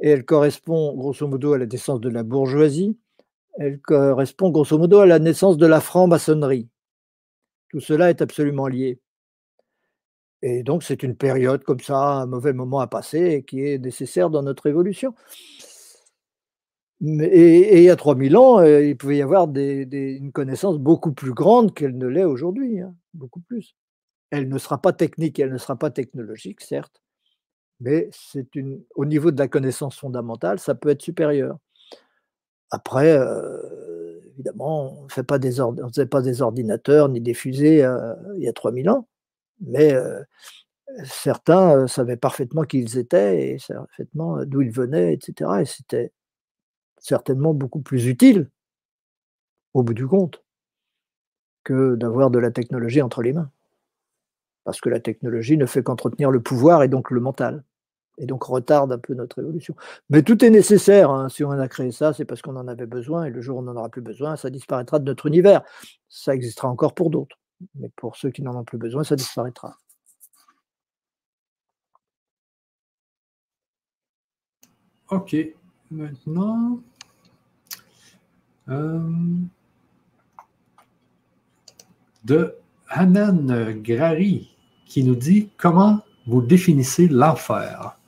et elle correspond, grosso modo, à la naissance de la bourgeoisie elle correspond grosso modo à la naissance de la franc-maçonnerie. Tout cela est absolument lié. Et donc, c'est une période comme ça, un mauvais moment à passer qui est nécessaire dans notre évolution. Et, il y a 3000 ans, euh, il pouvait y avoir une connaissance beaucoup plus grande qu'elle ne l'est aujourd'hui, hein, beaucoup plus. Elle ne sera pas technique, elle ne sera pas technologique, certes, mais c'est une, au niveau de la connaissance fondamentale, ça peut être supérieur. Après, euh, évidemment, on ne faisait pas des ordinateurs ni des fusées euh, il y a 3000 ans, mais certains savaient parfaitement qui ils étaient et parfaitement d'où ils venaient, etc. Et c'était certainement beaucoup plus utile, au bout du compte, que d'avoir de la technologie entre les mains. Parce que la technologie ne fait qu'entretenir le pouvoir et donc le mental, et donc retarde un peu notre évolution. Mais tout est nécessaire. Hein. Si on a créé ça, c'est parce qu'on en avait besoin, et le jour où on n'en aura plus besoin, ça disparaîtra de notre univers. Ça existera encore pour d'autres. Mais pour ceux qui n'en ont plus besoin, ça disparaîtra. OK. Maintenant, de Hanan Grari qui nous dit comment vous définissez l'enfer?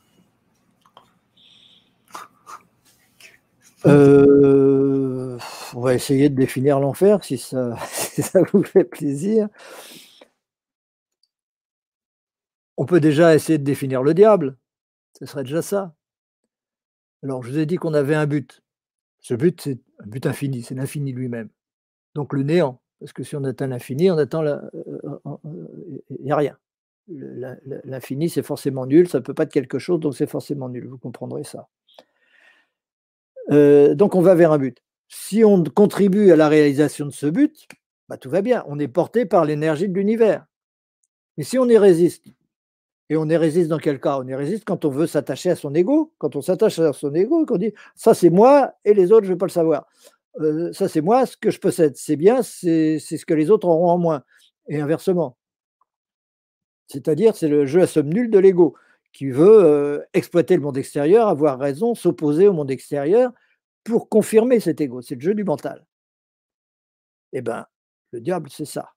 Euh, on va essayer de définir l'enfer si ça vous fait plaisir. On peut déjà essayer de définir le diable. Ce serait déjà ça. Alors, je vous ai dit qu'on avait un but. Ce but, c'est un but infini, c'est l'infini lui-même. Donc le néant, parce que si on atteint l'infini, on atteint la... Euh, euh, euh, il n'y a rien. L'infini, c'est forcément nul, ça ne peut pas être quelque chose, donc c'est forcément nul, vous comprendrez ça. donc on va vers un but. Si on contribue à la réalisation de ce but, bah, tout va bien, on est porté par l'énergie de l'univers. Mais si on y résiste, et on est résiste dans quel cas? On est résiste quand on veut s'attacher à son ego, quand on s'attache à son ego qu'on dit ça c'est moi et les autres je ne veux pas le savoir. Euh, ça c'est moi, ce que je possède, c'est bien, c'est ce que les autres auront en moins. Et inversement. C'est-à-dire, c'est le jeu à somme nulle de l'ego qui veut euh, exploiter le monde extérieur, avoir raison, s'opposer au monde extérieur pour confirmer cet ego. C'est le jeu du mental. Eh bien, le diable, c'est ça.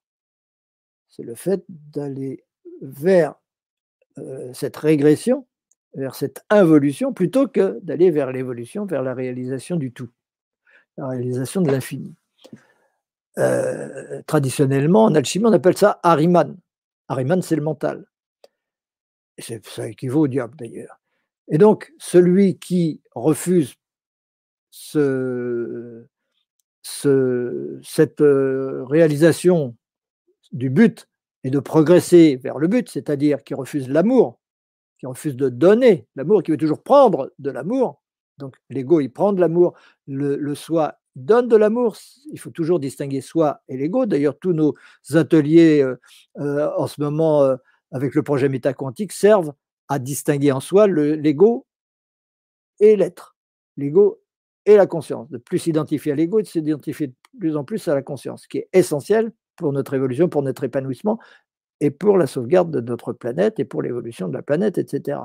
C'est le fait d'aller vers euh, cette régression, vers cette involution, plutôt que d'aller vers l'évolution, vers la réalisation du tout, la réalisation de l'infini. Euh, traditionnellement, en alchimie, on appelle ça Ariman. Ariman, c'est le mental. Et ça équivaut au diable d'ailleurs. Et donc, celui qui refuse ce, cette euh, réalisation du but et de progresser vers le but, c'est-à-dire qui refuse l'amour, qui refuse de donner l'amour, qui veut toujours prendre de l'amour. Donc l'ego, il prend de l'amour, le, soi donne de l'amour. Il faut toujours distinguer soi et l'ego. D'ailleurs, tous nos ateliers euh, euh, en ce moment euh, avec le projet métaquantique servent à distinguer en soi l'ego et l'être, l'ego et la conscience. De plus s'identifier à l'ego et de s'identifier de plus en plus à la conscience, ce qui est essentiel pour notre évolution, pour notre épanouissement et pour la sauvegarde de notre planète et pour l'évolution de la planète, etc.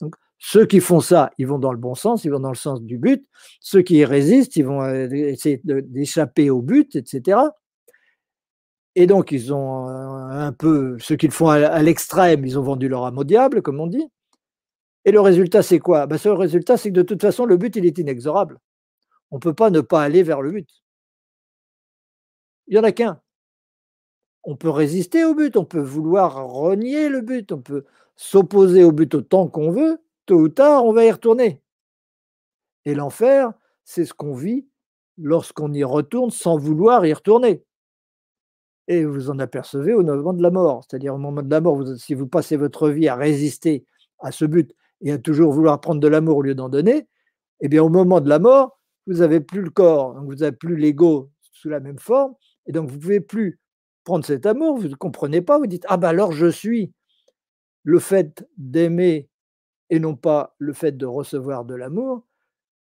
Donc, ceux qui font ça, ils vont dans le bon sens, ils vont dans le sens du but. Ceux qui y résistent, ils vont euh, essayer d'échapper au but, etc. Et donc, ils ont un peu, ceux qui le font à l'extrême, ils ont vendu leur âme au diable, comme on dit. Et le résultat, c'est quoi? Ben, Le résultat, c'est que de toute façon, le but, il est inexorable. On ne peut pas ne pas aller vers le but. Il n'y en a qu'un on peut résister au but, on peut vouloir renier le but, on peut s'opposer au but autant qu'on veut, tôt ou tard, on va y retourner. Et l'enfer, c'est ce qu'on vit lorsqu'on y retourne sans vouloir y retourner. Et vous en apercevez au moment de la mort. C'est-à-dire au moment de la mort, si vous passez votre vie à résister à ce but et à toujours vouloir prendre de l'amour au lieu d'en donner, eh bien au moment de la mort, vous n'avez plus le corps, donc vous n'avez plus l'ego sous la même forme, et donc vous ne pouvez plus cet amour, vous ne comprenez pas, vous dites Ah ben alors je suis le fait d'aimer et non pas le fait de recevoir de l'amour.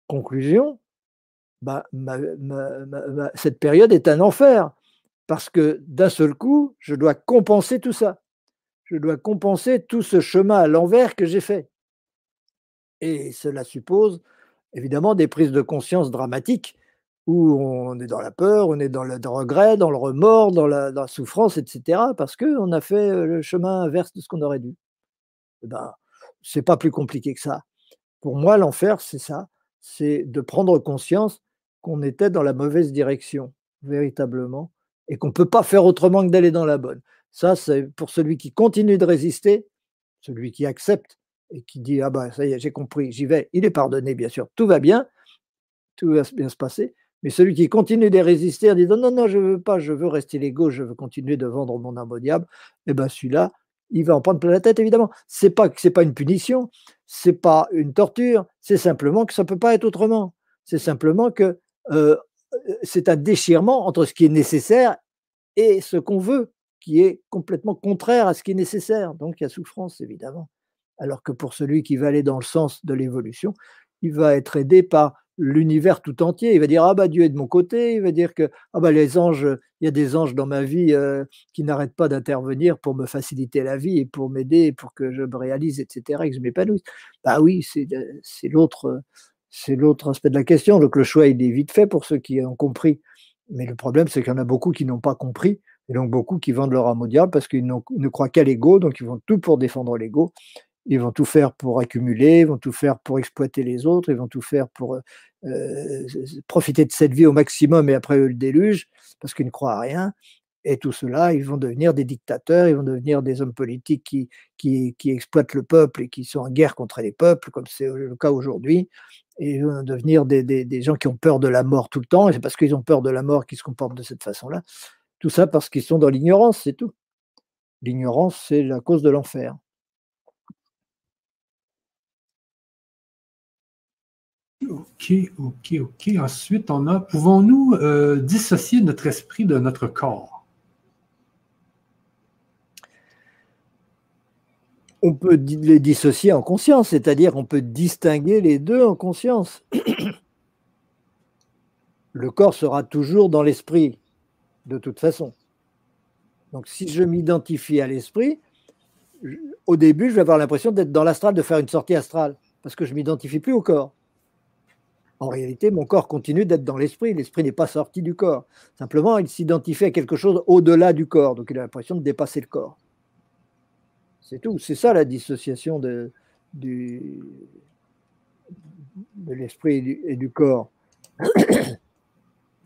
Conclusion, bah, cette période est un enfer parce que d'un seul coup, je dois compenser tout ça. Je dois compenser tout ce chemin à l'envers que j'ai fait. Et cela suppose évidemment des prises de conscience dramatiques où on est dans la peur, on est dans le regret, dans le remords, dans la, souffrance, etc., parce qu'on a fait le chemin inverse de ce qu'on aurait dû. Eh ben, c'est pas plus compliqué que ça. Pour moi, l'enfer, c'est ça, c'est de prendre conscience qu'on était dans la mauvaise direction, véritablement, et qu'on ne peut pas faire autrement que d'aller dans la bonne. Ça, c'est pour celui qui continue de résister, celui qui accepte et qui dit Ah ben, ça y est, j'ai compris, j'y vais, il est pardonné, bien sûr, tout va bien, tout va bien se passer. Mais celui qui continue de résister en disant non, non, je ne veux pas, je veux rester l'ego, je veux continuer de vendre mon âme au diable, eh bien celui-là, il va en prendre plein la tête, évidemment. Ce n'est pas, pas une punition, ce n'est pas une torture, c'est simplement que ça ne peut pas être autrement. C'est simplement que euh, c'est un déchirement entre ce qui est nécessaire et ce qu'on veut, qui est complètement contraire à ce qui est nécessaire. Donc il y a souffrance, évidemment. Alors que pour celui qui va aller dans le sens de l'évolution, il va être aidé par l'univers tout entier. Il va dire ah bah Dieu est de mon côté. Il va dire que ah bah les anges, il y a des anges dans ma vie euh, qui n'arrêtent pas d'intervenir pour me faciliter la vie et pour m'aider, pour que je me réalise, etc. Et que je m'épanouisse. Bah oui, c'est l'autre c'est l'autre aspect de la question. Donc le choix il est vite fait pour ceux qui ont compris. Mais le problème c'est qu'il y en a beaucoup qui n'ont pas compris et donc beaucoup qui vendent leur âme au diable parce qu'ils ne croient qu'à l'ego, donc ils vont tout pour défendre l'ego ils vont tout faire pour accumuler, ils vont tout faire pour exploiter les autres, ils vont tout faire pour euh, euh, profiter de cette vie au maximum et après eux le déluge, parce qu'ils ne croient à rien. Et tout cela, ils vont devenir des dictateurs, ils vont devenir des hommes politiques qui, exploitent le peuple et qui sont en guerre contre les peuples, comme c'est le cas aujourd'hui. Et ils vont devenir des, des, gens qui ont peur de la mort tout le temps, et c'est parce qu'ils ont peur de la mort qu'ils se comportent de cette façon-là. Tout ça parce qu'ils sont dans l'ignorance, c'est tout. L'ignorance, c'est la cause de l'enfer. OK, OK, OK. Ensuite, on a, pouvons-nous euh, dissocier notre esprit de notre corps? On peut les dissocier en conscience, c'est-à-dire on peut distinguer les deux en conscience. Le corps sera toujours dans l'esprit, de toute façon. Donc si je m'identifie à l'esprit, au début, je vais avoir l'impression d'être dans l'astral, de faire une sortie astrale, parce que je ne m'identifie plus au corps. En réalité, mon corps continue d'être dans l'esprit. L'esprit n'est pas sorti du corps. Simplement, il s'identifie à quelque chose au-delà du corps. Donc, il a l'impression de dépasser le corps. C'est tout. C'est ça la dissociation de, l'esprit et, du, corps.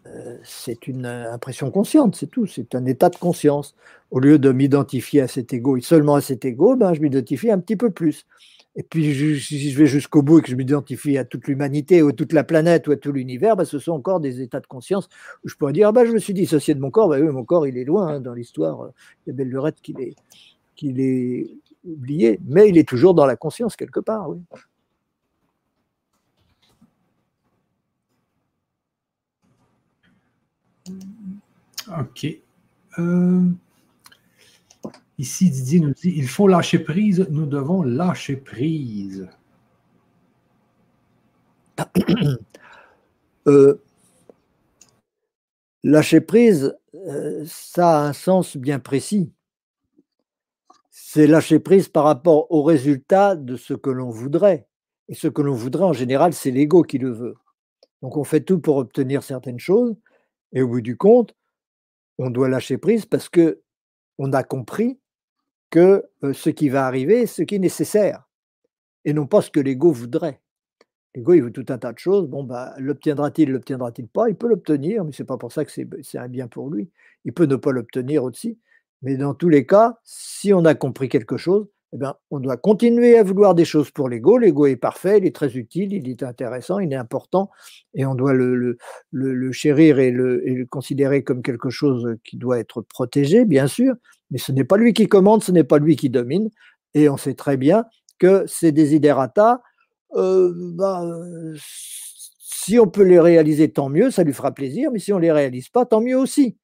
Euh, c'est une impression consciente, c'est tout. C'est un état de conscience. Au lieu de m'identifier à cet ego et seulement à cet ego, ben, je m'identifie un petit peu plus. Et puis, si je vais jusqu'au bout et que je m'identifie à toute l'humanité ou à toute la planète ou à tout l'univers, bah, ce sont encore des états de conscience où je pourrais dire ah bah, je me suis dissocié de mon corps. Oui, mon corps, il est loin hein, dans l'histoire. Il y a belle lurette qui l'est oublié, mais il est toujours dans la conscience quelque part. Oui. Ok. Euh, Ici, Didier nous dit il faut lâcher prise, nous devons lâcher prise. Euh, lâcher prise, euh, ça a un sens bien précis. C'est lâcher prise par rapport au résultat de ce que l'on voudrait. Et ce que l'on voudrait, en général, c'est l'ego qui le veut. Donc on fait tout pour obtenir certaines choses, et au bout du compte, on doit lâcher prise parce que on a compris que ce qui va arriver ce qui est nécessaire, et non pas ce que l'ego voudrait. L'ego, il veut tout un tas de choses. Bon, bah, l'obtiendra-t-il, l'obtiendra-t-il pas? Il peut l'obtenir, mais c'est pas pour ça que c'est un bien pour lui. Il peut ne pas l'obtenir aussi. Mais dans tous les cas, si on a compris quelque chose, eh bien, on doit continuer à vouloir des choses pour l'ego. L'ego est parfait, il est très utile, il est intéressant, il est important, et on doit le, chérir et le, considérer comme quelque chose qui doit être protégé, bien sûr, mais ce n'est pas lui qui commande, ce n'est pas lui qui domine, et on sait très bien que ces desiderata, euh, bah, si on peut les réaliser, tant mieux, ça lui fera plaisir, mais si on ne les réalise pas, tant mieux aussi.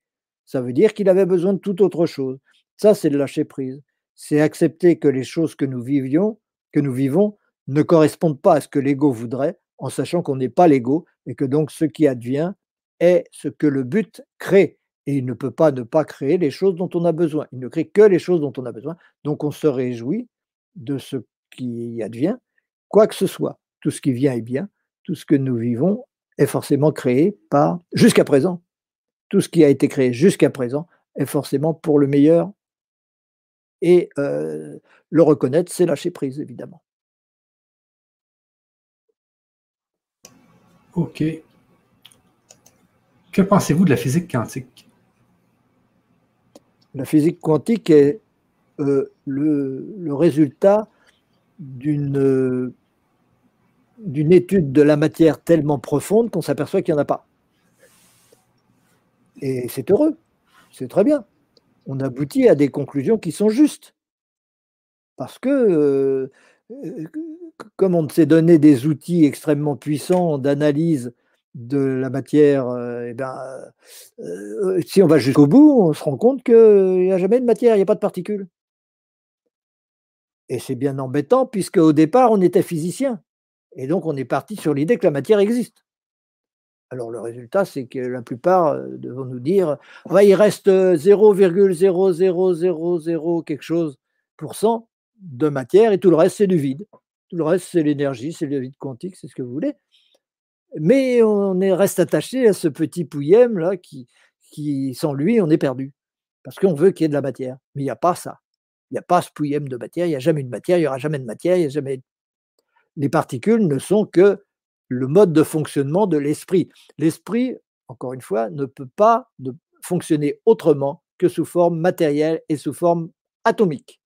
Ça veut dire qu'il avait besoin de toute autre chose. Ça, c'est le lâcher prise c'est accepter que les choses que nous vivions, que nous vivons, ne correspondent pas à ce que l'ego voudrait, en sachant qu'on n'est pas l'ego et que donc ce qui advient est ce que le but crée. Et il ne peut pas ne pas créer les choses dont on a besoin. Il ne crée que les choses dont on a besoin. Donc on se réjouit de ce qui advient, quoi que ce soit. Tout ce qui vient est bien. Tout ce que nous vivons est forcément créé par, jusqu'à présent, tout ce qui a été créé jusqu'à présent est forcément pour le meilleur et le reconnaître, c'est lâcher prise, évidemment. OK. Que pensez-vous de la physique quantique? La physique quantique est le, le, résultat d'une d'une étude de la matière tellement profonde qu'on s'aperçoit qu'il n'y en a pas. Et c'est heureux, c'est très bien on aboutit à des conclusions qui sont justes. Parce que, comme on s'est donné des outils extrêmement puissants d'analyse de la matière, eh ben, si on va jusqu'au bout, on se rend compte qu'il n'y a jamais de matière, il n'y a pas de particules. Et c'est bien embêtant, puisque au départ, on était physicien. Et donc, on est parti sur l'idée que la matière existe. Alors, le résultat, c'est que la plupart vont nous dire il reste 0,0000 quelque chose pour cent de matière et tout le reste, c'est du vide. Tout le reste, c'est l'énergie, c'est le vide quantique, c'est ce que vous voulez. Mais on est, reste attaché à ce petit pouillem là qui, sans lui, on est perdu. Parce qu'on veut qu'il y ait de la matière. Mais il n'y a pas ça. Il n'y a pas ce pouillem de matière, il n'y a jamais de matière, il n'y aura jamais de matière, jamais. Les particules ne sont que le mode de fonctionnement de l'esprit. L'esprit, encore une fois, ne peut pas fonctionner autrement que sous forme matérielle et sous forme atomique.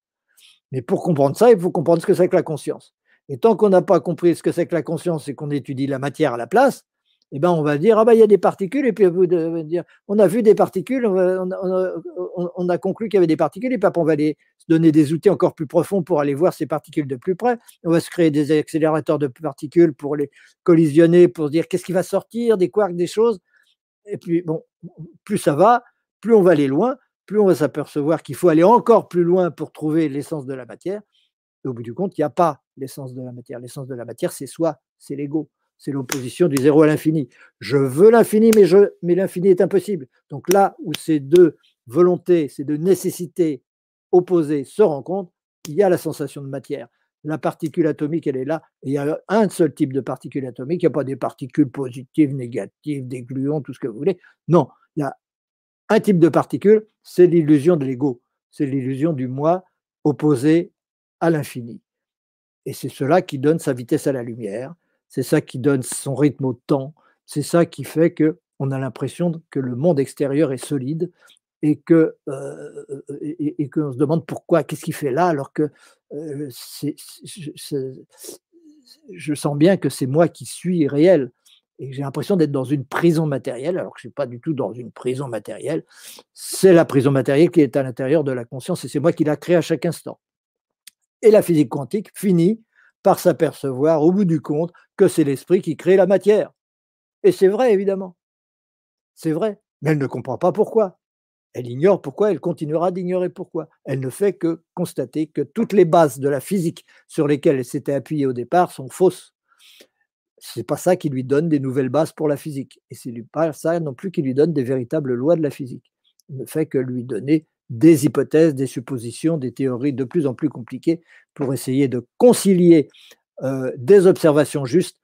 Mais pour comprendre ça, il faut comprendre ce que c'est que la conscience. Et tant qu'on n'a pas compris ce que c'est que la conscience et qu'on étudie la matière à la place, eh ben on va dire ah ben il y a des particules et puis on a vu des particules, on, a, conclu qu'il y avait des particules et puis on va aller se donner des outils encore plus profonds pour aller voir ces particules de plus près. On va se créer des accélérateurs de particules pour les collisionner, pour dire qu'est-ce qui va sortir, des quarks, des choses. Et puis plus ça va, plus on va aller loin, plus on va s'apercevoir qu'il faut aller encore plus loin pour trouver l'essence de la matière. Et au bout du compte, il n'y a pas l'essence de la matière. L'essence de la matière, c'est soi, c'est l'ego c'est l'opposition du zéro à l'infini. Je veux l'infini, mais, l'infini est impossible. Donc là où ces deux volontés, ces deux nécessités opposées se rencontrent, il y a la sensation de matière. La particule atomique, elle est là. Il y a un seul type de particule atomique. Il n'y a pas des particules positives, négatives, des gluons, tout ce que vous voulez. Non, il y a un type de particule, c'est l'illusion de l'ego. C'est l'illusion du moi opposé à l'infini. Et c'est cela qui donne sa vitesse à la lumière, c'est ça qui donne son rythme au temps, c'est ça qui fait que on a l'impression que le monde extérieur est solide et que euh, et, qu'on se demande pourquoi, qu'est-ce qu'il fait là, alors que euh, je, sens bien que c'est moi qui suis réel et j'ai l'impression d'être dans une prison matérielle, alors que je ne suis pas du tout dans une prison matérielle. C'est la prison matérielle qui est à l'intérieur de la conscience et c'est moi qui la crée à chaque instant. Et la physique quantique finit par s'apercevoir au bout du compte que c'est l'esprit qui crée la matière. Et c'est vrai, évidemment. C'est vrai. Mais elle ne comprend pas pourquoi. Elle ignore pourquoi, elle continuera d'ignorer pourquoi. Elle ne fait que constater que toutes les bases de la physique sur lesquelles elle s'était appuyée au départ sont fausses. C'est pas ça qui lui donne des nouvelles bases pour la physique. Et c'est pas ça non plus qui lui donne des véritables lois de la physique. Il ne fait que lui donner des hypothèses, des suppositions, des théories de plus en plus compliquées pour essayer de concilier euh, des observations justes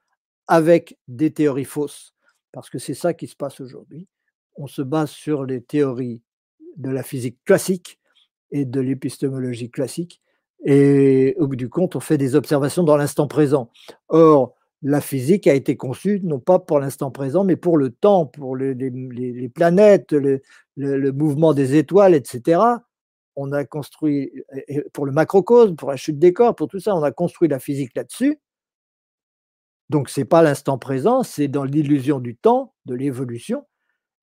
avec des théories fausses. Parce que c'est ça qui se passe aujourd'hui. On se base sur les théories de la physique classique et de l'épistémologie classique. Et au bout du compte, on fait des observations dans l'instant présent. Or, la physique a été conçue non pas pour l'instant présent, mais pour le temps, pour les, planètes, le, mouvement des étoiles, etc. On a construit, pour le macrocosme, pour la chute des corps, pour tout ça, on a construit la physique là-dessus. Donc, ce n'est pas l'instant présent, c'est dans l'illusion du temps, de l'évolution.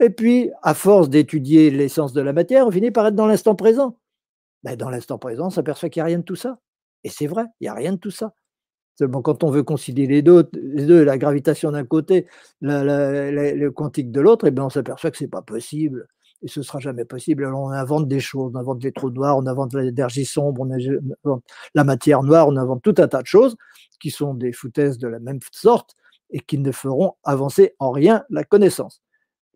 Et puis, à force d'étudier l'essence de la matière, on finit par être dans l'instant présent. Ben, dans l'instant présent, on s'aperçoit qu'il n'y a rien de tout ça. Et c'est vrai, il n'y a rien de tout ça. Seulement, quand on veut concilier les deux, la gravitation d'un côté, le quantique de l'autre, eh bien on s'aperçoit que ce n'est pas possible. Et ce ne sera jamais possible. Alors on invente des choses, on invente des trous noirs, on invente l'énergie sombre, on invente la matière noire, on invente tout un tas de choses qui sont des foutaises de la même sorte et qui ne feront avancer en rien la connaissance.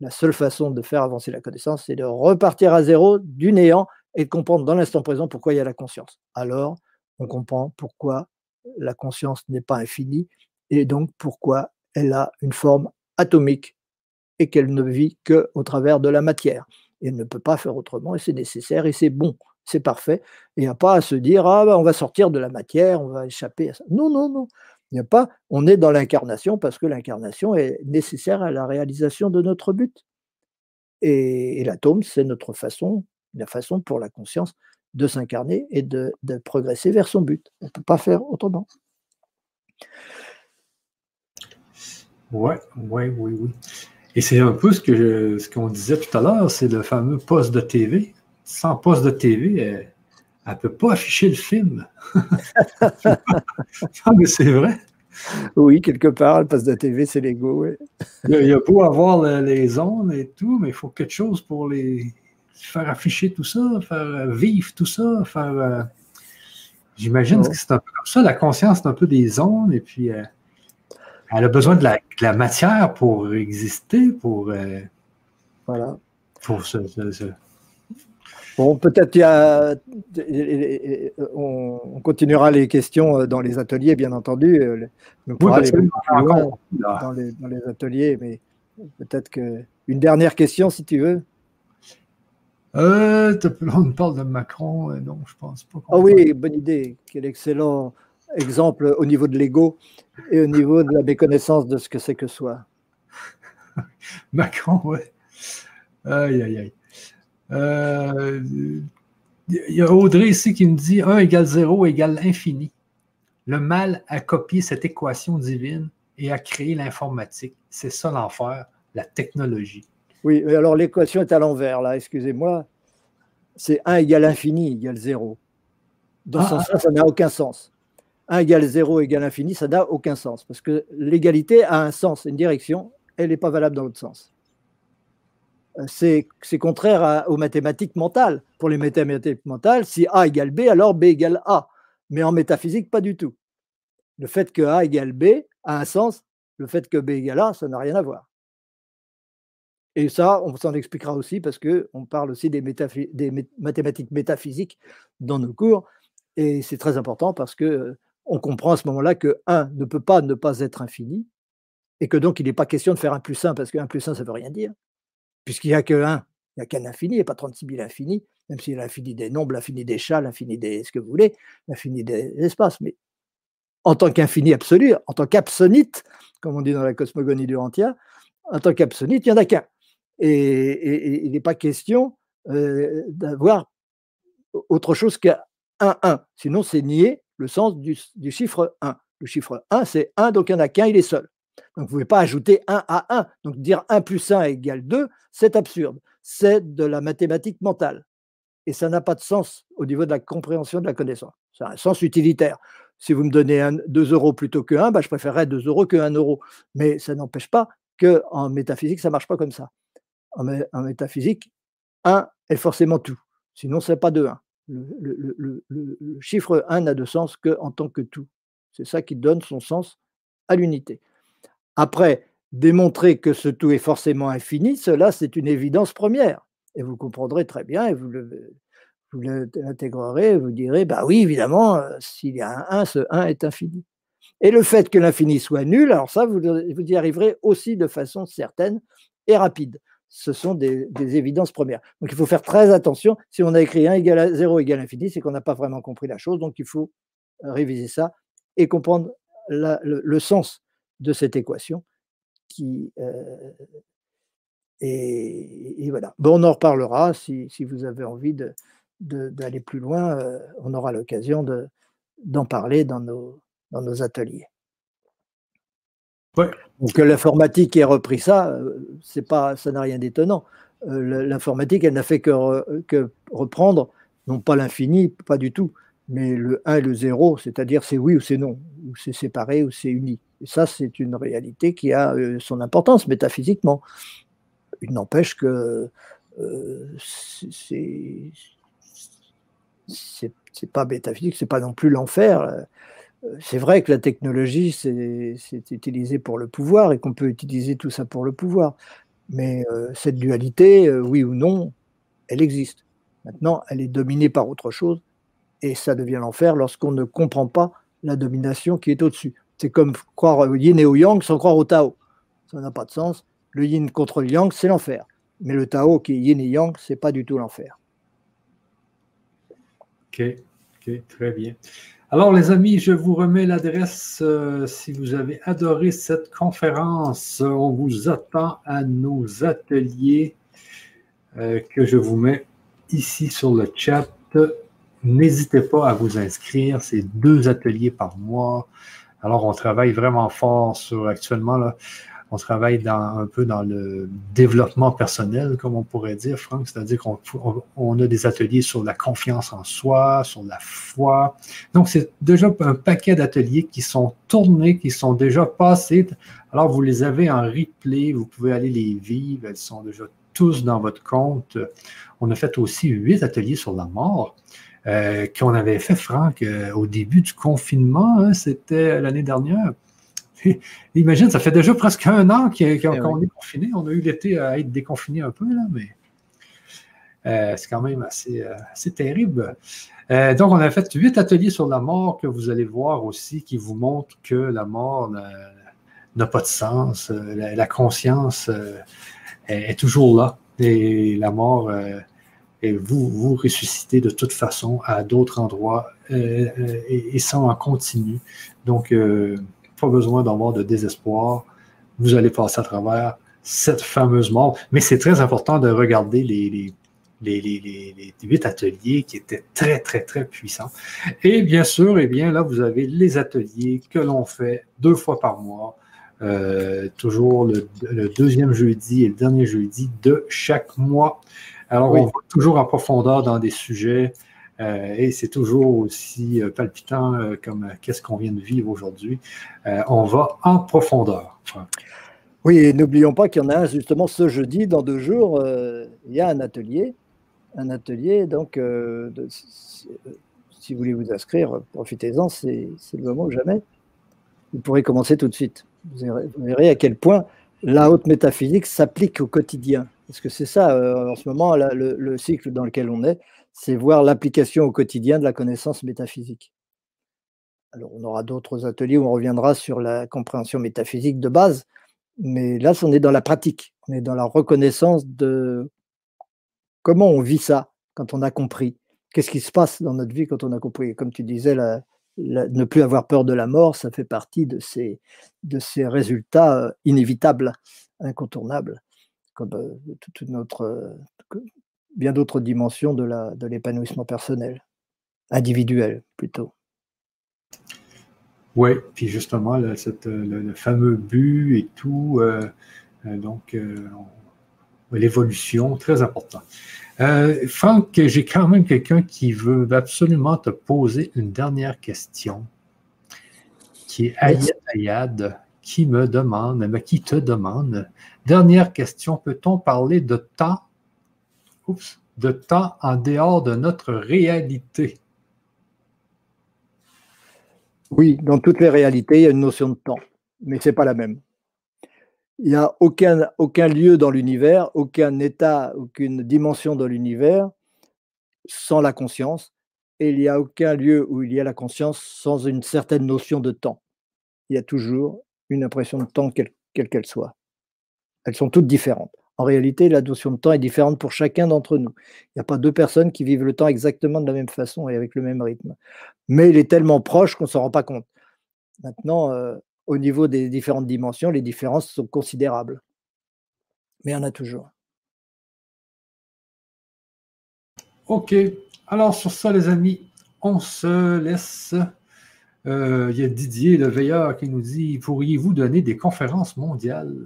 La seule façon de faire avancer la connaissance, c'est de repartir à zéro du néant et de comprendre dans l'instant présent pourquoi il y a la conscience. Alors, on comprend pourquoi la conscience n'est pas infinie, et donc pourquoi elle a une forme atomique et qu'elle ne vit qu'au travers de la matière. elle ne peut pas faire autrement, et c'est nécessaire, et c'est bon, c'est parfait. il n'y a pas à se dire, ah ben, on va sortir de la matière, on va échapper à ça. Non, non, non. Il n'y a pas, on est dans l'incarnation parce que l'incarnation est nécessaire à la réalisation de notre but. Et, l'atome, c'est notre façon, la façon pour la conscience de s'incarner et de, progresser vers son but. On ne peut pas faire autrement. Oui, oui, oui, oui. Et c'est un peu ce que ce qu'on disait tout à l'heure, c'est le fameux poste de TV. Sans poste de TV, elle ne peut pas afficher le film. mais c'est vrai. Oui, quelque part, le passe de TV, c'est l'ego. Il, y a beau avoir les ondes et tout, mais il faut quelque chose pour les faire afficher tout ça, faire vivre tout ça, faire. Euh, j'imagine que c'est un peu comme ça. La conscience, c'est un peu des ondes, et puis euh, elle a besoin de la, matière pour exister, pour. Euh, voilà. Pour se, Bon, peut-être il y a, on, continuera les questions dans les ateliers, bien entendu. On pourra aller dans, les, dans les ateliers, mais peut-être que une dernière question, si tu veux. Euh, on parle de Macron, euh, non, je pense pas. Ah oui, bonne idée. Quel excellent exemple au niveau de l'ego et au niveau de la méconnaissance de ce que c'est que soi. Macron, ouais. Aïe, aïe, aïe. Euh, il y a Audrey ici qui me dit 1 égale 0 égale infini. Le mal a copié cette équation divine et a créé l'informatique. C'est ça l'enfer, la technologie. Oui, mais alors l'équation est à l'envers, là, excusez-moi. C'est 1 égale infini égale 0. Dans ce ah. sens, ça n'a aucun sens. 1 égale 0 égale infini, ça n'a aucun sens. Parce que l'égalité a un sens, une direction, elle n'est pas valable dans l'autre sens c'est contraire aux mathématiques mentales. Pour les mathématiques mentales, si A égale B, alors B égale A. Mais en métaphysique, pas du tout. Le fait que A égale B a un sens, le fait que B égale A, ça n'a rien à voir. Et ça, on s'en expliquera aussi parce qu'on parle aussi des, mathématiques métaphysiques dans nos cours. Et c'est très important parce que euh, on comprend à ce moment-là que 1 ne peut pas ne pas être infini et que donc il n'est pas question de faire 1 plus 1 parce que 1 plus 1, ça ne veut rien dire puisqu'il n'y a que un, il n'y a qu'un infini, a pas 36 000 infinis, même s'il y a l'infini des nombres, l'infini des chats, l'infini des ce que vous voulez, l'infini des espaces. Mais en tant qu'infini absolu, en tant qu'absonite, comme on dit dans la cosmogonie du Rantia, en tant qu'absonite, il n'y en a qu'un. Et, il n'est pas question euh, d'avoir autre chose qu'un 1. Sinon, c'est nier le sens du, du, chiffre 1. Le chiffre 1, c'est 1, donc il n'y en a qu'un, il est seul. Donc, vous ne pouvez pas ajouter 1 à 1. Donc, dire 1 plus 1 égale 2, c'est absurde. C'est de la mathématique mentale. Et ça n'a pas de sens au niveau de la compréhension de la connaissance. Ça a un sens utilitaire. Si vous me donnez 2 euros plutôt que 1, bah, je préférerais 2 euros que 1 euro. Mais ça n'empêche pas qu'en métaphysique, ça ne marche pas comme ça. En, métaphysique, 1 est forcément tout. Sinon, ce n'est pas de 1. Le, le, chiffre 1 n'a de sens qu'en tant que tout. C'est ça qui donne son sens à l'unité. Après, démontrer que ce tout est forcément infini, cela c'est une évidence première. Et vous comprendrez très bien et vous l'intégrerez, vous direz, bah oui, évidemment, euh, s'il y a un 1, ce 1 est infini. Et le fait que l'infini soit nul, alors ça, vous, y arriverez aussi de façon certaine et rapide. Ce sont des, évidences premières. Donc il faut faire très attention. Si on a écrit 1 égale à 0 égale infini, c'est qu'on n'a pas vraiment compris la chose. Donc il faut réviser ça et comprendre le, sens de cette équation. Euh, et, on en reparlera si, vous avez envie d'aller plus loin. Euh, on aura l'occasion d'en parler dans nos ateliers. Ouais. Donc l'informatique ait repris ça, euh, c'est pas, ça n'a rien d'étonnant. L'informatique, elle n'a fait que, que reprendre, non pas l'infini, pas du tout, mais le 1 et le 0, c'est-à-dire c'est oui ou c'est non, ou c'est séparé ou c'est uni. Et ça, c'est une réalité qui a euh, son importance métaphysiquement. Il n'empêche que euh, c'est c'est pas métaphysique, c'est pas non plus l'enfer. Euh, c'est vrai que la technologie, c'est utilisé pour le pouvoir et qu'on peut utiliser tout ça pour le pouvoir. Mais cette dualité, oui ou non, elle existe. Maintenant, elle est dominée par autre chose et ça devient l'enfer lorsqu'on ne comprend pas la domination qui est au-dessus. C'est comme croire au yin et au yang sans croire au Tao. Ça n'a pas de sens. Le yin contre le yang, c'est l'enfer. Mais le Tao qui est yin et yang, c'est pas du tout l'enfer. Ok, très bien. Alors, les amis, je vous remets l'adresse. Euh, si vous avez adoré cette conférence, on vous attend à nos ateliers euh, que je vous mets ici sur le chat. N'hésitez pas à vous inscrire. C'est deux ateliers par mois. Alors, on travaille vraiment fort sur actuellement. Là, on travaille dans, un peu dans le développement personnel, comme on pourrait dire, Franck, c'est-à-dire qu'on a des ateliers sur la confiance en soi, sur la foi. Donc, c'est déjà un paquet d'ateliers qui sont tournés, qui sont déjà passés. Alors, vous les avez en replay, vous pouvez aller les vivre, elles sont déjà tous dans votre compte. On a fait aussi huit ateliers sur la mort. Euh, qu'on avait fait, Franck, euh, au début du confinement, hein, c'était l'année dernière. Imagine, ça fait déjà presque un an eh qu'on est confiné. On a eu l'été à être déconfiné un peu, là, mais euh, c'est quand même assez, euh, terrible. Euh, donc, on a fait huit ateliers sur la mort que vous allez voir aussi, qui vous montrent que la mort n'a pas de sens. La, conscience est, toujours là. Et la mort, et vous, vous ressuscitez de toute façon à d'autres endroits et, et, ça en continu. Donc, pas besoin d'avoir de désespoir. Vous allez passer à travers cette fameuse mort. Mais c'est très important de regarder les, les, huit ateliers qui étaient très, très, très puissants. Et bien sûr, eh bien, là, vous avez les ateliers que l'on fait deux fois par mois. Euh, toujours le, deuxième jeudi et le dernier jeudi de chaque mois. Alors, on va toujours en profondeur dans des sujets euh, et c'est toujours aussi euh, palpitant euh, comme qu'est-ce qu'on vient de vivre aujourd'hui. on va en profondeur. Oui, et n'oublions pas qu'il y en a un justement ce jeudi, dans deux jours, il y a un atelier. Un atelier, donc, si vous voulez vous inscrire, profitez-en, c'est le moment ou jamais. Vous pourrez commencer tout de suite. Vous verrez, à quel point la haute métaphysique s'applique au quotidien. Parce que c'est ça, en ce moment, le, cycle dans lequel on est, c'est voir l'application au quotidien de la connaissance métaphysique. Alors, on aura d'autres ateliers où on reviendra sur la compréhension métaphysique de base, mais là, on est dans la pratique, on est dans la reconnaissance de comment on vit ça quand on a compris. Qu'est-ce qui se passe dans notre vie quand on a compris? Comme tu disais, ne plus avoir peur de la mort, ça fait partie de ces, résultats euh, inévitables, incontournables, comme euh, toute notre, bien d'autres dimensions de l'épanouissement personnel, individuel plutôt. Oui, puis justement, le, fameux but et tout, euh, euh, donc euh, l'évolution, très important. Franck, j'ai quand même quelqu'un qui veut absolument te poser une dernière question, qui est Ayad Ayad, qui me demande, mais qui te demande, dernière question, peut-on parler de temps de temps en dehors de notre réalité. Oui, dans toutes les réalités, il y a une notion de temps, mais ce n'est pas la même. Il n'y a aucun, aucun lieu dans l'univers, aucun état, aucune dimension dans l'univers sans la conscience, et il n'y a aucun lieu où il y a la conscience sans une certaine notion de temps. Il y a toujours une impression de temps, quelle qu'elle soit. Elles sont toutes différentes. En réalité, la notion de temps est différente pour chacun d'entre nous. Il n'y a pas deux personnes qui vivent le temps exactement de la même façon et avec le même rythme. Mais il est tellement proche qu'on ne s'en rend pas compte. Maintenant, euh, au niveau des différentes dimensions, les différences sont considérables. Mais il y en a toujours. OK. Alors, sur ça, les amis, on se laisse. Euh, il y a Didier, le veilleur, qui nous dit Pourriez-vous donner des conférences mondiales?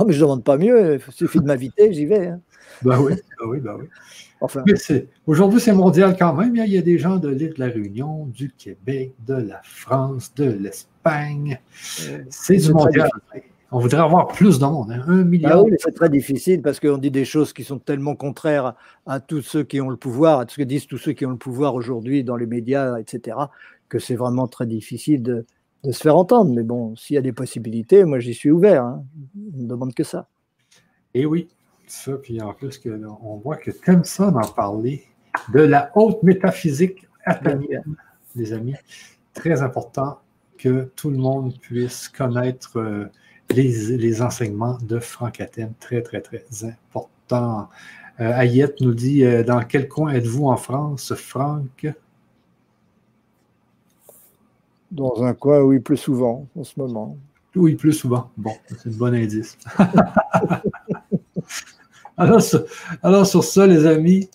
Oh, mais je ne demande pas mieux, il suffit de m'inviter, j'y vais. Hein. Ben oui, ben oui, ben oui. Enfin. Aujourd'hui, c'est mondial quand même. Il y a des gens de l'île de la Réunion, du Québec, de la France, de l'Espagne. C'est du mondial. On voudrait avoir plus de monde, hein. un million. Ah oui, c'est très difficile parce qu'on dit des choses qui sont tellement contraires à tous ceux qui ont le pouvoir, à ce que disent tous ceux qui ont le pouvoir aujourd'hui dans les médias, etc., que c'est vraiment très difficile de, de se faire entendre. Mais bon, s'il y a des possibilités, moi j'y suis ouvert. Hein. On ne demande que ça. Et oui, ça, puis en plus, on voit que comme ça d'en parler de la haute métaphysique athénienne, les amis. Très important que tout le monde puisse connaître euh, les, enseignements de Franck Athènes. Très, très, très important. Euh, Ayette nous dit euh, Dans quel coin êtes-vous en France, Franck? Dans un coin où il pleut souvent en ce moment. Où il pleut souvent. Bon, c'est un bon indice. alors, sur ça, les amis,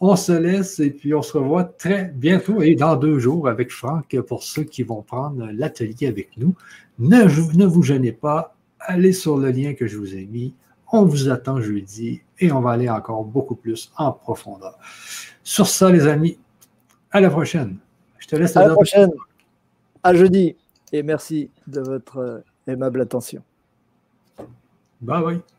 on se laisse et puis on se revoit très bientôt et dans deux jours avec Franck pour ceux qui vont prendre l'atelier avec nous. Ne, vous gênez pas, allez sur le lien que je vous ai mis. On vous attend jeudi et on va aller encore beaucoup plus en profondeur. Sur ça, les amis, à la prochaine. Je te laisse à la prochaine. À jeudi et merci de votre aimable attention. Bye bye.